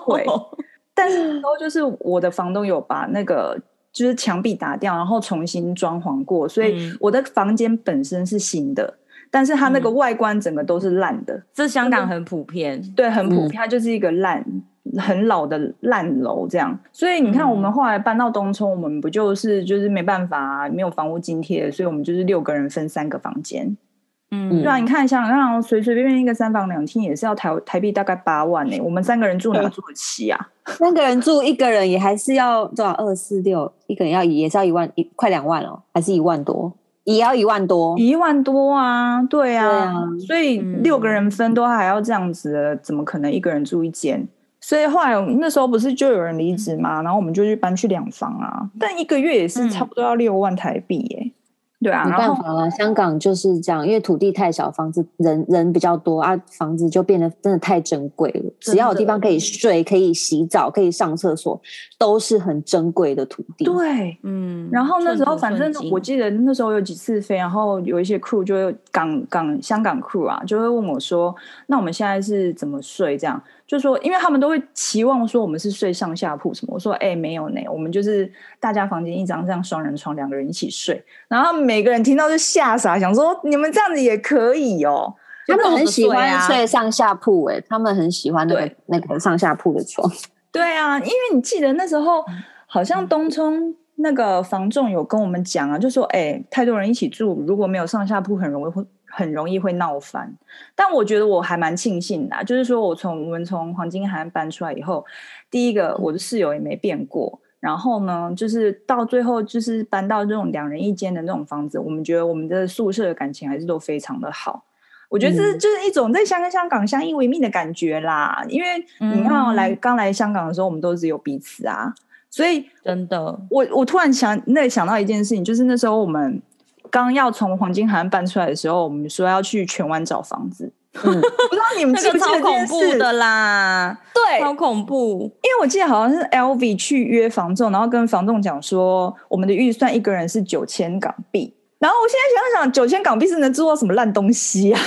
[SPEAKER 1] 会，[laughs] 但是那时候就是我的房东有把那个。就是墙壁打掉，然后重新装潢过，所以我的房间本身是新的，嗯、但是它那个外观整个都是烂的。嗯、
[SPEAKER 3] 这香港很普遍，
[SPEAKER 1] 对，很普遍，它就是一个烂、嗯、很老的烂楼这样。所以你看，我们后来搬到东冲，我们不就是就是没办法、啊，没有房屋津贴，所以我们就是六个人分三个房间。嗯，对啊，你看香港随随便便一个三房两厅也是要台台币大概八万呢、欸。我们三个人住哪住得起啊？
[SPEAKER 4] 三个人住一个人也还是要多少？二四六一个人要也是要一万一快两万哦，还是一万多？也要一万多，
[SPEAKER 1] 一万多啊！对啊，对啊，所以六个人分都还要这样子的，怎么可能一个人住一间？所以后来那时候不是就有人离职嘛，然后我们就去搬去两房啊，但一个月也是差不多要六万台币耶、欸。对啊，
[SPEAKER 4] 没办法了，香港就是这样，因为土地太小，房子人人比较多啊，房子就变得真的太珍贵了。只要有地方可以睡、可以洗澡、可以上厕所，都是很珍贵的土地。
[SPEAKER 1] 对，嗯。然后那时候，反正我记得那时候有几次飞，然后有一些 crew 就港港香港 crew 啊，就会问我说：“那我们现在是怎么睡？”这样。就说，因为他们都会期望说我们是睡上下铺什么。我说，哎、欸，没有呢，我们就是大家房间一张这样双人床，两个人一起睡。然后每个人听到就吓傻，想说你们这样子也可以哦。
[SPEAKER 4] 他们很喜欢睡上下铺，哎，他们很喜欢那个那个上下铺的床。
[SPEAKER 1] 对啊，因为你记得那时候好像东冲那个房仲有跟我们讲啊，就说，哎、欸，太多人一起住，如果没有上下铺，很容易会。很容易会闹翻，但我觉得我还蛮庆幸的，就是说我从我们从黄金海岸搬出来以后，第一个我的室友也没变过，然后呢，就是到最后就是搬到这种两人一间的那种房子，我们觉得我们的宿舍的感情还是都非常的好。我觉得这就是一种在香跟香港相依为命的感觉啦，因为你看、哦、来刚来香港的时候，我们都只有彼此啊，所以
[SPEAKER 3] 真的，
[SPEAKER 1] 我我突然想那想到一件事情，就是那时候我们。刚要从黄金海岸搬出来的时候，我们说要去荃湾找房子。嗯，[laughs] 不知道你们记不记得这件事？
[SPEAKER 3] 超恐怖的啦，
[SPEAKER 1] 对，
[SPEAKER 3] 超恐怖。
[SPEAKER 1] 因为我记得好像是 LV 去约房仲，然后跟房仲讲说，我们的预算一个人是九千港币。然后我现在想想，九千港币是能做到什么烂东西啊？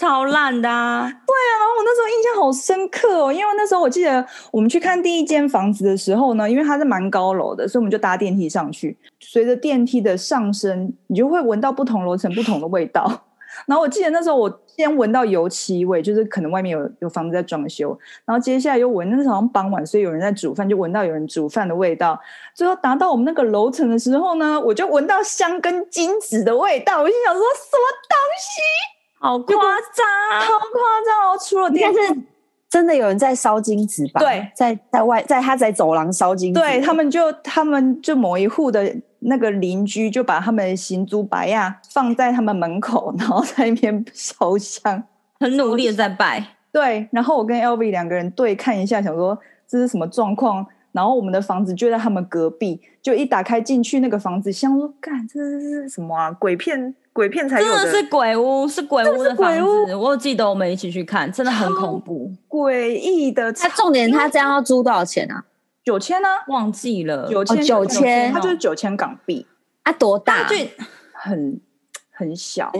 [SPEAKER 3] 超烂的啊！对
[SPEAKER 1] 啊，然后我那时候印象好深刻哦，因为那时候我记得我们去看第一间房子的时候呢，因为它是蛮高楼的，所以我们就搭电梯上去。随着电梯的上升，你就会闻到不同楼层不同的味道。[laughs] 然后我记得那时候我先闻到油漆味，就是可能外面有有房子在装修。然后接下来又闻，那时候好像傍晚，所以有人在煮饭，就闻到有人煮饭的味道。最后达到我们那个楼层的时候呢，我就闻到香跟金子的味道。我心想说，什么东西？
[SPEAKER 3] 好夸张，
[SPEAKER 1] 超夸张哦！出了电，
[SPEAKER 4] 但是真的有人在烧金纸吧？
[SPEAKER 1] 对，
[SPEAKER 4] 在在外，在他在走廊烧金纸。
[SPEAKER 1] 对，他们就他们就某一户的那个邻居就把他们的行租白呀放在他们门口，然后在那边烧香，
[SPEAKER 3] 很努力的在拜。
[SPEAKER 1] 对，然后我跟 LV 两个人对看一下，想说这是什么状况？然后我们的房子就在他们隔壁，就一打开进去那个房子，想说，干，这是什么啊？鬼片。鬼片才有的，
[SPEAKER 3] 真的是鬼屋，是鬼屋的房子。我记得我们一起去看，真的很恐怖，
[SPEAKER 1] 诡异的。
[SPEAKER 4] 他重点，他这样要租多少钱啊？
[SPEAKER 1] 九千呢？
[SPEAKER 3] 忘记了，
[SPEAKER 1] 九千九千，他就是九千港币。
[SPEAKER 4] 啊，多大？
[SPEAKER 1] 就很很小。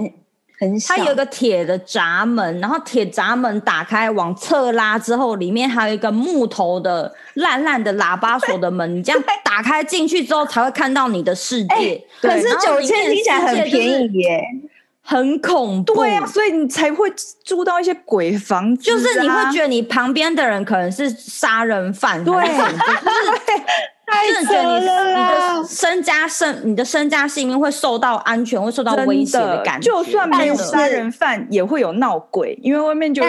[SPEAKER 4] 很小，
[SPEAKER 3] 它有一个铁的闸门，然后铁闸门打开往侧拉之后，里面还有一个木头的烂烂的喇叭锁的门，你这样打开进去之后才会看到你的世界。
[SPEAKER 2] 欸、可是九千听起来很便宜耶。
[SPEAKER 3] 很恐怖，
[SPEAKER 1] 对呀、啊，所以你才会住到一些鬼房子、啊，
[SPEAKER 3] 就是你会觉得你旁边的人可能是杀人犯，
[SPEAKER 1] 对，
[SPEAKER 3] 就是太扯了，你的身家身，你的身家性命会受到安全，会受到威胁的感觉。
[SPEAKER 1] 就算没有杀人犯，也会有闹鬼，因为外面就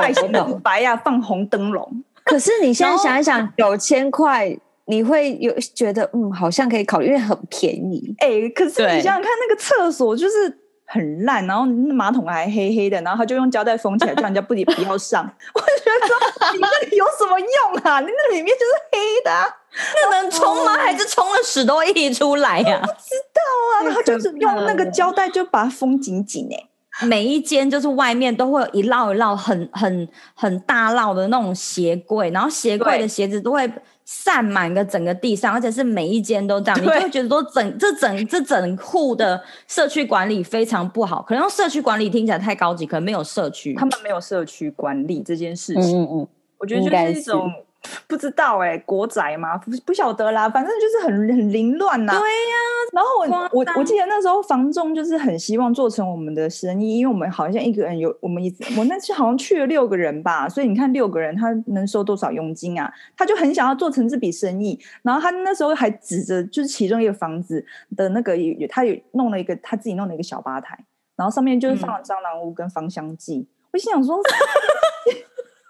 [SPEAKER 1] 爱心灯白呀，放红灯笼。
[SPEAKER 2] 可是你现在想一想，九千块，你会有觉得嗯，好像可以考虑，因为很便宜。
[SPEAKER 1] 哎、欸，可是你想想看，那个厕所就是。很烂，然后马桶还黑黑的，然后他就用胶带封起来，叫人家不不要上。[laughs] 我觉得说你那里有什么用啊？你那里面就是黑的、啊，[laughs]
[SPEAKER 3] 那能冲吗？还是冲了屎都会溢出来呀、啊？
[SPEAKER 1] 不知道啊，[laughs] 然后就是用那个胶带就把它封紧紧哎。
[SPEAKER 3] 每一间就是外面都会有一绕一绕很很很大绕的那种鞋柜，然后鞋柜的鞋子都会。散满个整个地上，而且是每一间都这样，你就会觉得说整这整这整户的社区管理非常不好。可能用社区管理听起来太高级，可能没有社区，
[SPEAKER 1] 他们没有社区管理这件事情。
[SPEAKER 2] 嗯嗯，
[SPEAKER 1] 我觉得就是一种。[laughs] 不知道哎、欸，国宅吗？不不晓得啦，反正就是很很凌乱呐。
[SPEAKER 3] 对呀、啊，
[SPEAKER 1] 然后我我我记得那时候房仲就是很希望做成我们的生意，因为我们好像一个人有我们一我那次好像去了六个人吧，所以你看六个人他能收多少佣金啊？他就很想要做成这笔生意，然后他那时候还指着就是其中一个房子的那个，他有弄了一个他自己弄了一个小吧台，然后上面就是放了蟑螂屋跟芳香剂。嗯、我心想说。[laughs]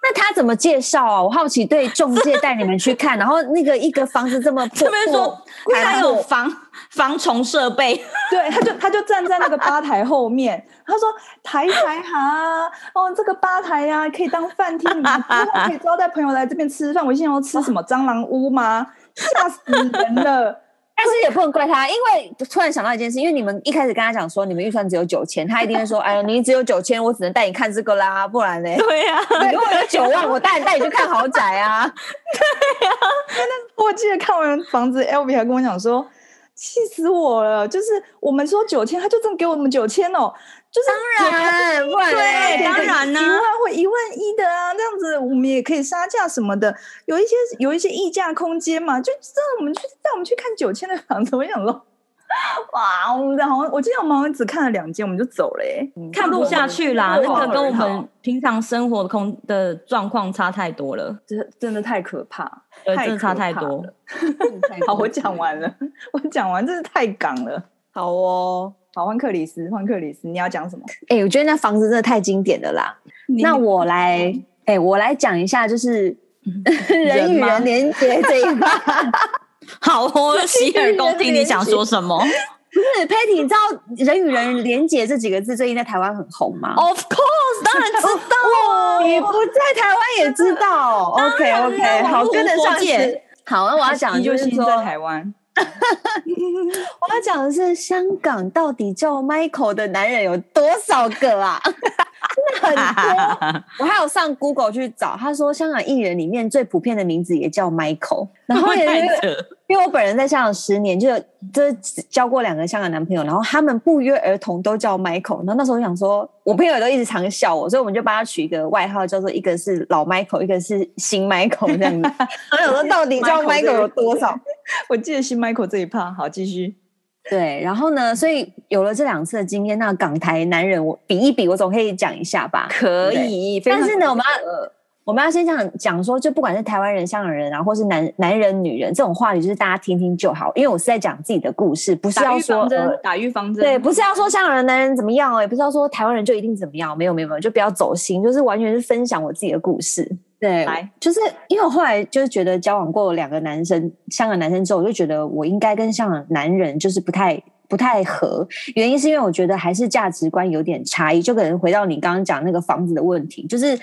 [SPEAKER 2] 那他怎么介绍啊？我好奇，对中介带你们去看，[laughs] 然后那个一个房子这么破，
[SPEAKER 3] 这边说还有防防虫设备，[laughs]
[SPEAKER 1] 对，他就他就站在那个吧台后面，[laughs] 他说台台哈，哦，这个吧台呀、啊、可以当饭厅，你们可以招待朋友来这边吃饭。我心想要吃什么蟑螂屋吗？吓死人了！
[SPEAKER 2] 但是也不能怪他，因为突然想到一件事，因为你们一开始跟他讲说你们预算只有九千，他一定会说：“ [laughs] 哎呀，你只有九千，我只能带你看这个啦，不然呢？”
[SPEAKER 3] 对呀、啊，
[SPEAKER 2] 如果有九万，我带你带你去看豪宅啊。[laughs]
[SPEAKER 3] 对呀、啊，
[SPEAKER 1] 我记得看完房子，Elvi 还跟我讲说：“气死我了！就是我们说九千，他就真给我们九千哦。”就是
[SPEAKER 2] 当然，不然
[SPEAKER 3] 对，当然呢，
[SPEAKER 1] 一万或一万一的啊，这样子我们也可以杀价什么的，有一些有一些议价空间嘛。就让我们去带我们去看九千的房子，我想说，哇，我们好像我记得我们好像只看了两间，我们就走了耶，
[SPEAKER 3] 看不下去啦。那个跟我们平常生活的空的状况差太多了，
[SPEAKER 1] 真真的太可怕，
[SPEAKER 3] 对，真的差太多。[laughs]
[SPEAKER 1] 好，我讲完了，[laughs] 我讲完，真是太港了。
[SPEAKER 2] 好哦。
[SPEAKER 1] 好，换克里斯，换克里斯，你要讲什么？
[SPEAKER 2] 哎、欸，我觉得那房子真的太经典了啦。那我来，哎、欸，我来讲一下，就是人与人连接这一趴。[laughs]
[SPEAKER 3] 好，我洗耳恭听，你想说什么？[laughs]
[SPEAKER 2] 不是，Patty，你知道“人与人连接”这几个字最近在台湾很红吗
[SPEAKER 3] ？Of course，当然知道。[laughs]
[SPEAKER 2] 你不在台湾也知道。OK，OK，、okay, okay, 好，跟得上线。好，那我要讲的就是说，
[SPEAKER 1] 在台湾。[laughs]
[SPEAKER 2] 我要讲的是香港到底叫 Michael 的男人有多少个啊？[laughs] 很多。[laughs] 我还有上 Google 去找，他说香港艺人里面最普遍的名字也叫 Michael。然后 [laughs] 也因为我本人在香港十年，就就交过两个香港男朋友，然后他们不约而同都叫 Michael。然后那时候我想说，我朋友都一直常笑我，所以我们就帮他取一个外号，叫做一个是老 Michael，一个是新 Michael 这样子。[laughs] 我想说，到底叫 Michael 有多少？
[SPEAKER 1] 我记得新 Michael 这一趴，好继续。
[SPEAKER 2] 对，然后呢，所以有了这两次的经验，那港台男人我比一比，我总可以讲一下吧？
[SPEAKER 1] 可以，
[SPEAKER 2] 但是呢，我们要。我们要先讲讲说，就不管是台湾人、香港人啊，或是男男人、女人，这种话语就是大家听听就好。因为我是在讲自己的故事，不是要说
[SPEAKER 1] 打预防针。
[SPEAKER 2] 对，不是要说香港人男人怎么样，也不是要说台湾人就一定怎么样。没有，没有，没有，就不要走心，就是完全是分享我自己的故事。对，来，就是因为我后来就是觉得交往过两个男生，香港男生之后，我就觉得我应该跟香港男人就是不太。不太合，原因是因为我觉得还是价值观有点差异，就可能回到你刚刚讲那个房子的问题，就是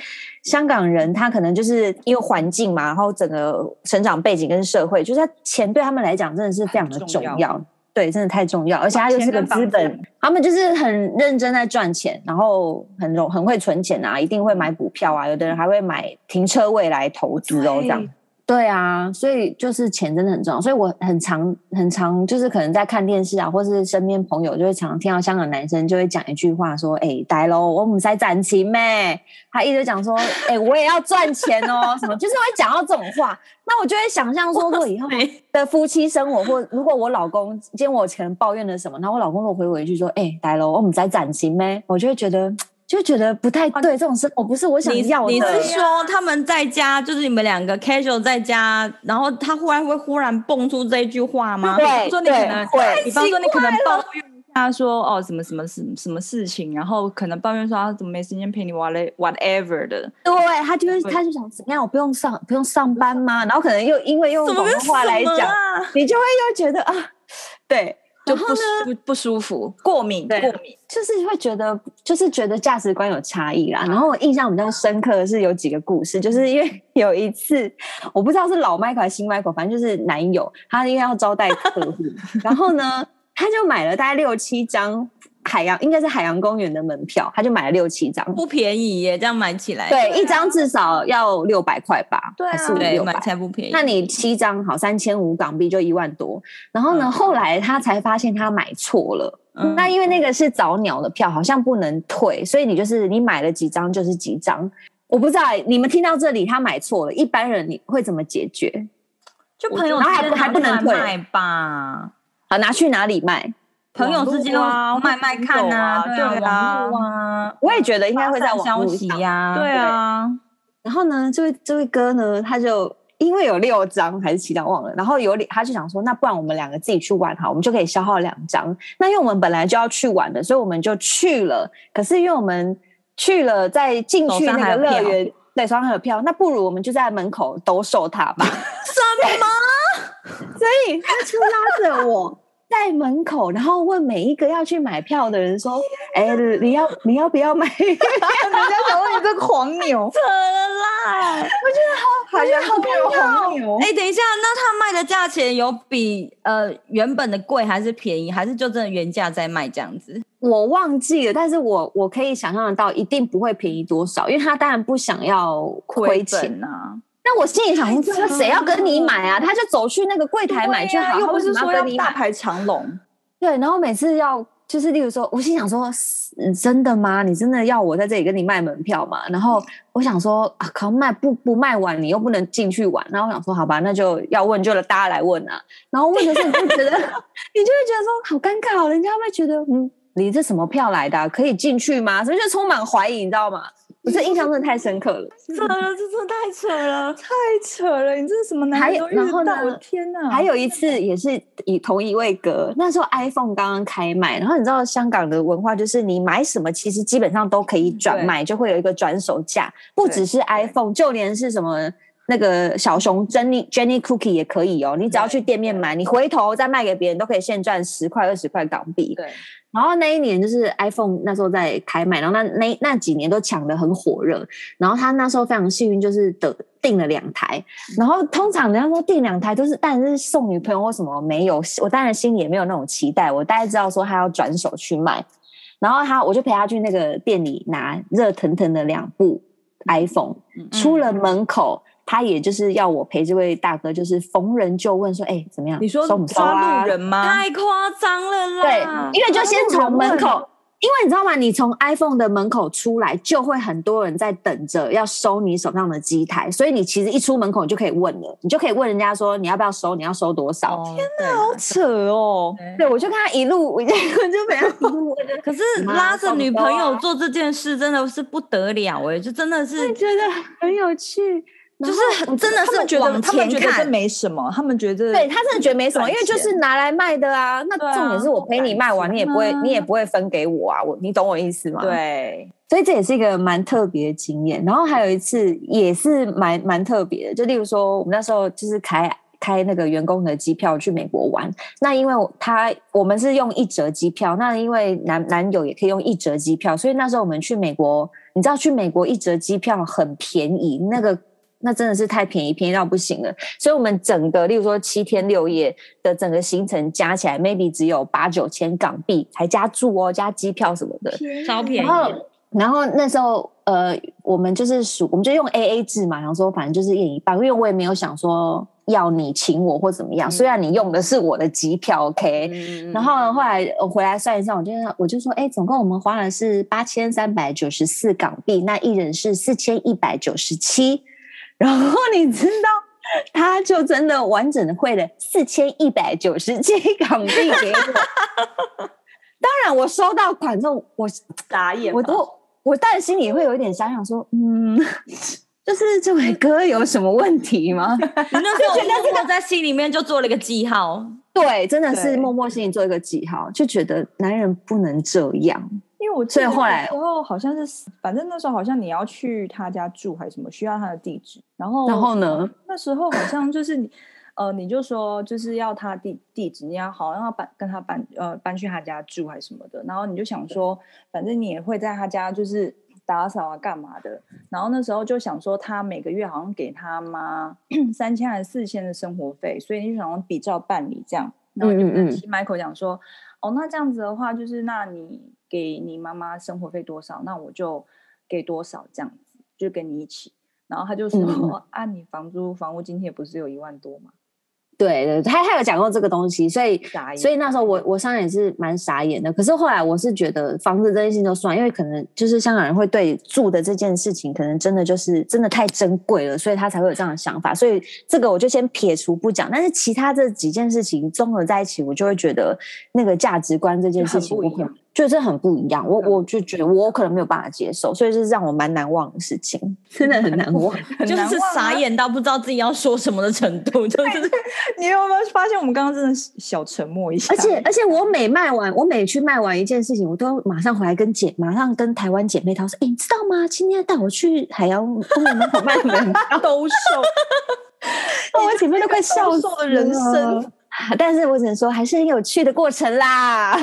[SPEAKER 2] 香港人他可能就是因为环境嘛，然后整个成长背景跟社会，就是他钱对他们来讲真的是非常的重要，重要对，真的太重要，而且他又是个资本，他们就是很认真在赚钱，然后很容很会存钱啊，一定会买股票啊，有的人还会买停车位来投资哦，这样。对啊，所以就是钱真的很重要，所以我很常很常就是可能在看电视啊，或是身边朋友就会常常听到香港男生就会讲一句话说：“哎，大佬，我们在攒钱咩？”他一直讲说：“哎，我也要赚钱哦，什么就是会讲到这种话。”那我就会想象说，我以后的夫妻生活，或如果我老公今天我可能抱怨了什么，然后我老公如果回我一句说：“哎，大佬，我们在攒钱咩？”我就会觉得。就觉得不太对，这种生活不是我想要的。
[SPEAKER 3] 你是说他们在家，就是你们两个 casual 在家，然后他忽然会忽然蹦出这一句话吗？
[SPEAKER 2] 对，
[SPEAKER 3] 比方说你可能
[SPEAKER 2] 会，
[SPEAKER 3] 比方说你可能抱怨他说哦什么什么什什么事情，然后可能抱怨说他怎么没时间陪你玩嘞，whatever 的。
[SPEAKER 2] 对，他就会他就想怎么样，我不用上不用上班吗？然后可能又因为用广东话来讲，你就会又觉得啊，对。
[SPEAKER 1] 就不不不舒服，过敏，过敏，
[SPEAKER 2] 就是会觉得，就是觉得价值观有差异啦。然后我印象比较深刻的是有几个故事，就是因为 [laughs] 有一次，我不知道是老 Michael 还是新 Michael，反正就是男友，他因为要招待客户，[laughs] 然后呢，他就买了大概六七张。海洋应该是海洋公园的门票，他就买了六七张，
[SPEAKER 3] 不便宜耶，这样买起
[SPEAKER 2] 来。对，一张至少要六百块吧，
[SPEAKER 3] 对、啊，
[SPEAKER 2] 还是五六百
[SPEAKER 3] 才不便宜。
[SPEAKER 2] 那你七张好三千五港币就一万多。然后呢，嗯、后来他才发现他买错了。嗯、那因为那个是早鸟的票，好像不能退，所以你就是你买了几张就是几张。我不知道你们听到这里，他买错了，一般人你会怎么解决？
[SPEAKER 3] 就朋友
[SPEAKER 2] 还还不能退
[SPEAKER 3] 吧？
[SPEAKER 2] 好，拿去哪里卖？
[SPEAKER 3] 朋友之间啊，卖卖看啊，对啊，啊，
[SPEAKER 2] 我也觉得应该会在网
[SPEAKER 3] 消息呀，对啊。
[SPEAKER 2] 然后呢，这位这位哥呢，他就因为有六张还是七张忘了，然后有他就想说，那不然我们两个自己去玩哈，我们就可以消耗两张。那因为我们本来就要去玩的，所以我们就去了。可是因为我们去了，在进去那个乐园，对，手上还有票，那不如我们就在门口兜售他吧。
[SPEAKER 3] 什么？[laughs]
[SPEAKER 2] 所以他就拉着我。在门口，然后问每一个要去买票的人说：“哎、欸，你要你要不要买？” [laughs] 人家
[SPEAKER 1] 想问你这个黄牛，
[SPEAKER 3] 扯了啦！我
[SPEAKER 1] 觉得好，好像好黄牛。
[SPEAKER 3] 哎、欸，等一下，那他卖的价钱有比呃原本的贵还是便宜，还是就真的原价在卖这样子？
[SPEAKER 2] 我忘记了，但是我我可以想象得到，一定不会便宜多少，因为他当然不想要亏钱啊。那我心里想说，谁要跟你买啊？他就走去那个柜台买就好，
[SPEAKER 1] 又不是说要
[SPEAKER 2] 你
[SPEAKER 1] 大排长龙。
[SPEAKER 2] 对，然后每次要就是，例如说，我心想说，真的吗？你真的要我在这里跟你卖门票吗？然后我想说，啊，可卖不不卖完，你又不能进去玩。然后我想说，好吧，那就要问，就大家来问啊。然后问的时候，你就觉得，[laughs] 你就会觉得说，好尴尬，人家会觉得，嗯，你这什么票来的啊？可以进去吗？所以就充满怀疑，你知道吗？我这印象真的太深刻了，[laughs]
[SPEAKER 3] 扯了，这真的太扯了，
[SPEAKER 1] 太扯了！你这是什么男友遇到？我天哪！
[SPEAKER 2] 还有一次也是以同一位哥，那时候 iPhone 刚刚开卖，然后你知道香港的文化就是你买什么其实基本上都可以转卖，就会有一个转手价，不只是 iPhone，就连是什么那个小熊 Jenny Jenny Cookie 也可以哦。你只要去店面买，你回头再卖给别人都可以现赚十块二十块港币。
[SPEAKER 1] 对。
[SPEAKER 2] 然后那一年就是 iPhone 那时候在开卖，然后那那那几年都抢得很火热。然后他那时候非常幸运，就是得订了两台。然后通常人家说订两台都是，当然是送女朋友或什么没有。我当然心里也没有那种期待，我大概知道说他要转手去卖。然后他我就陪他去那个店里拿热腾腾的两部 iPhone，出了门口。他也就是要我陪这位大哥，就是逢人就问说：“哎、欸，怎么样？
[SPEAKER 1] 你说
[SPEAKER 2] 收不收啊？
[SPEAKER 1] 抓路人吗？
[SPEAKER 3] 太夸张了啦！
[SPEAKER 2] 对，因为就先从门口。”因为你知道吗？你从 iPhone 的门口出来，就会很多人在等着要收你手上的机台，所以你其实一出门口你就可以问了，你就可以问人家说，你要不要收，你要收多少？
[SPEAKER 1] 天哪，好扯哦！
[SPEAKER 2] 对，我就看他一路，我就 [laughs] 就陪他一路。[laughs]
[SPEAKER 3] 可是拉着女朋友做这件事真的是不得了哎，就真的是
[SPEAKER 2] 觉得很有趣。
[SPEAKER 3] 就是很真的是往前看，他们觉得这
[SPEAKER 1] 没什么，他们觉得
[SPEAKER 2] 对他真的觉得没什么，因为就是拿来卖的啊。那重点是我陪你卖完，你也不会，你也不会分给我啊。我，你懂我意思吗？
[SPEAKER 1] 对，
[SPEAKER 2] 所以这也是一个蛮特别的经验。然后还有一次也是蛮蛮特别的，就例如说我们那时候就是开开那个员工的机票去美国玩。那因为他我们是用一折机票，那因为男男友也可以用一折机票，所以那时候我们去美国，你知道去美国一折机票很便宜，那个。那真的是太便宜，便宜到不行了。所以，我们整个，例如说七天六夜的整个行程加起来，maybe 只有八九千港币，还加住哦，加机票什么的，
[SPEAKER 3] 超便宜。
[SPEAKER 2] 然后，然后那时候，呃，我们就是数，我们就用 A A 制嘛，然后说反正就是一人一半，因为我也没有想说要你请我或怎么样。嗯、虽然你用的是我的机票，OK、嗯。然后后来我回来算一算，我就我就说，哎，总共我们花了是八千三百九十四港币，那一人是四千一百九十七。然后你知道，他就真的完整的汇了四千一百九十七港币给我。当然，我收到款之后，我 [laughs]
[SPEAKER 1] 傻眼，
[SPEAKER 2] 我都。我当然心里会有一点想想说，嗯，就是这位哥有什么问题吗？[laughs]
[SPEAKER 3] 你那时候觉得这个在心里面就做了一个记号，
[SPEAKER 2] 对，真的是默默心里做一个记号，就觉得男人不能这样。
[SPEAKER 1] 因为我记得后来时候好像是，反正那时候好像你要去他家住还是什么，需要他的地址，然后
[SPEAKER 2] 然后呢，
[SPEAKER 1] 那时候好像就是你。呃，你就说就是要他地地址，你要好像要搬跟他搬呃搬去他家住还是什么的，然后你就想说，反正你也会在他家就是打扫啊干嘛的，然后那时候就想说他每个月好像给他妈 [clears throat] 三千还是四千的生活费，所以你就想要比照办理这样，然后就跟 Michael 讲说，嗯嗯哦，那这样子的话就是那你给你妈妈生活费多少，那我就给多少这样子，就跟你一起，然后他就说，按、嗯啊、你房租房屋津贴不是有一万多吗？
[SPEAKER 2] 对对，他他有讲过这个东西，所以所以那时候我我当然也是蛮傻眼的。可是后来我是觉得房子这件事情就算，因为可能就是香港人会对住的这件事情，可能真的就是真的太珍贵了，所以他才会有这样的想法。所以这个我就先撇除不讲。但是其他这几件事情综合在一起，我就会觉得那个价值观这件事情不一样。就是很不一样，我我就觉得我可能没有办法接受，所以是让我蛮难忘的事情，真的很难忘，
[SPEAKER 3] 就是傻眼到不知道自己要说什么的程度。就是
[SPEAKER 1] 你有没有发现，我们刚刚真的小沉默一下？[laughs]
[SPEAKER 2] 而且而且，我每卖完，我每去卖完一件事情，我都马上回来跟姐，马上跟台湾姐妹她说：“哎、欸，你知道吗？今天带我去海洋公园门口卖门 [laughs]
[SPEAKER 1] 兜售，[laughs]
[SPEAKER 2] 我姐妹都快笑死了人生。但是我只能说，还是很有趣的过程啦。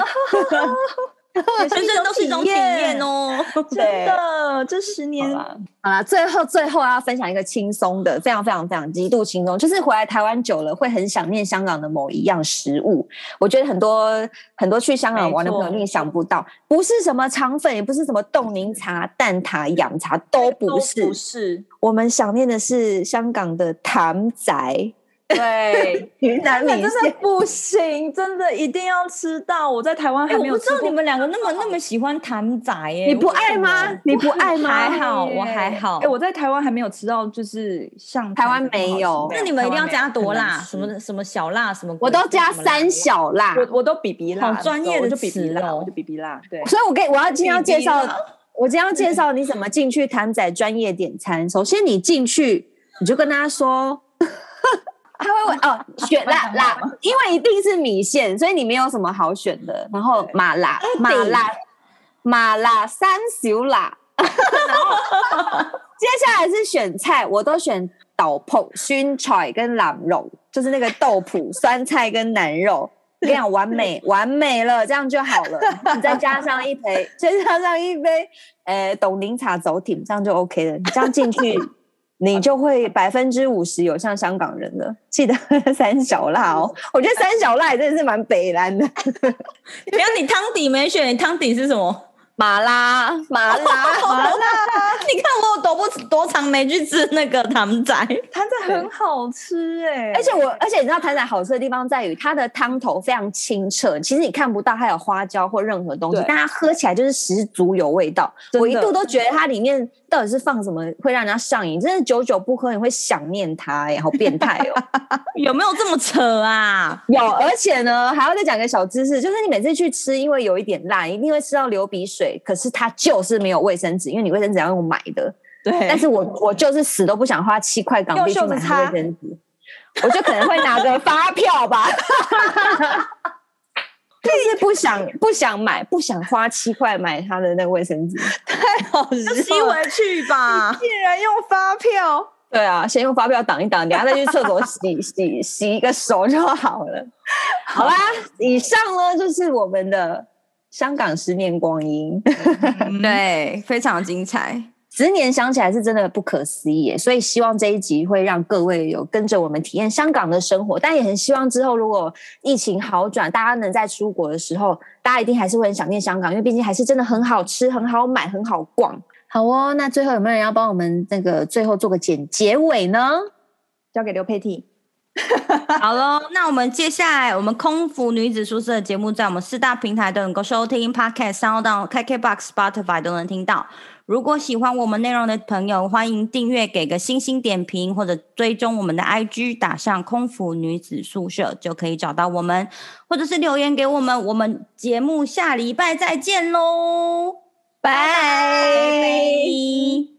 [SPEAKER 2] [laughs]
[SPEAKER 3] 人生都是一种体验哦，[laughs]
[SPEAKER 1] 真的，这十年
[SPEAKER 2] 啊，最后最后要分享一个轻松的，非常非常非常极度轻松，就是回来台湾久了会很想念香港的某一样食物。我觉得很多很多去香港玩的朋友一定想不到，不是什么肠粉，也不是什么冻柠茶、蛋挞、洋茶，都不是，
[SPEAKER 1] 不是。
[SPEAKER 2] 我们想念的是香港的谭仔。[laughs]
[SPEAKER 1] 对，
[SPEAKER 2] 云南米线
[SPEAKER 1] 真的不行，真的一定要吃到。我在台湾还没有。
[SPEAKER 3] 我不知道你们两个那么 [laughs] 那么喜欢谭仔耶，
[SPEAKER 2] 你不爱吗？你不爱吗？
[SPEAKER 3] 还好，我还好。
[SPEAKER 1] 哎，我在台湾还没有吃到，就是像
[SPEAKER 2] 台湾没有。
[SPEAKER 3] 那你们一定要加多辣？什么什么小辣？什么？
[SPEAKER 2] 我都加三小辣，
[SPEAKER 1] 我我都比比辣。
[SPEAKER 3] 好专业的，
[SPEAKER 1] 就比比辣，我就比比辣。对，
[SPEAKER 2] 所以我给我要今天要介绍，我今天要介绍你怎么进去谭仔专业点餐。首先你进去，你就跟他说。他会问 [laughs] 哦，选辣辣，因为一定是米线，所以你没有什么好选的。然后麻辣、麻辣、麻辣三小辣，然 [laughs] 后接下来是选菜，我都选豆脯、熏菜跟腩肉，就是那个豆脯、酸菜跟腩肉，[laughs] 这样完美完美了，这样就好了。你再加上一杯，再加上一杯，呃，董林茶走挺，这样就 OK 了。你这样进去。你就会百分之五十有像香港人的，记得 [laughs] 三小辣哦。我觉得三小辣也真的是蛮北烂的。
[SPEAKER 3] 没有，你汤底没选，你汤底是什么？
[SPEAKER 2] 麻辣，麻辣，[laughs] 麻辣！
[SPEAKER 3] 你看我有多不多长没去吃那个谭仔，[laughs] 谭
[SPEAKER 1] 仔很好吃哎、欸！
[SPEAKER 2] 而且我，而且你知道谭仔好吃的地方在于它的汤头非常清澈，其实你看不到它有花椒或任何东西，但它喝起来就是十足有味道。我一度都觉得它里面到底是放什么会让人家上瘾，真的久久不喝你会想念它哎、欸，好变态哦！[laughs]
[SPEAKER 3] 有没有这么扯啊？
[SPEAKER 2] 有，而且呢还要再讲个小知识，就是你每次去吃，因为有一点辣，一定会吃到流鼻水。可是它就是没有卫生纸，因为你卫生纸要用买的。
[SPEAKER 1] 对，
[SPEAKER 2] 但是我我就是死都不想花七块港币去买卫生纸，我就可能会拿个发票吧。[laughs] [laughs] 就是不想不想买，不想花七块买他的那个卫生纸，
[SPEAKER 1] 太好笑了，
[SPEAKER 3] 吸回去吧。
[SPEAKER 1] 竟然用发票？
[SPEAKER 2] 对啊，先用发票挡一挡，等下再去厕所洗洗洗一个手就好了。好啦，以上呢就是我们的。香港十年光阴，[laughs]
[SPEAKER 3] 对，非常精彩。
[SPEAKER 2] 十年想起来是真的不可思议耶，所以希望这一集会让各位有跟着我们体验香港的生活，但也很希望之后如果疫情好转，大家能在出国的时候，大家一定还是会很想念香港，因为毕竟还是真的很好吃、很好买、很好逛。好哦，那最后有没有人要帮我们那个最后做个简结尾呢？
[SPEAKER 1] 交给刘佩蒂。[laughs]
[SPEAKER 3] 好喽，那我们接下来我们空服女子宿舍的节目，在我们四大平台都能够收听，Podcast、SoundOn、KKBOX、Spotify 都能听到。如果喜欢我们内容的朋友，欢迎订阅、给个星星点评，或者追踪我们的 IG，打上空服女子宿舍就可以找到我们，或者是留言给我们。我们节目下礼拜再见喽，拜拜。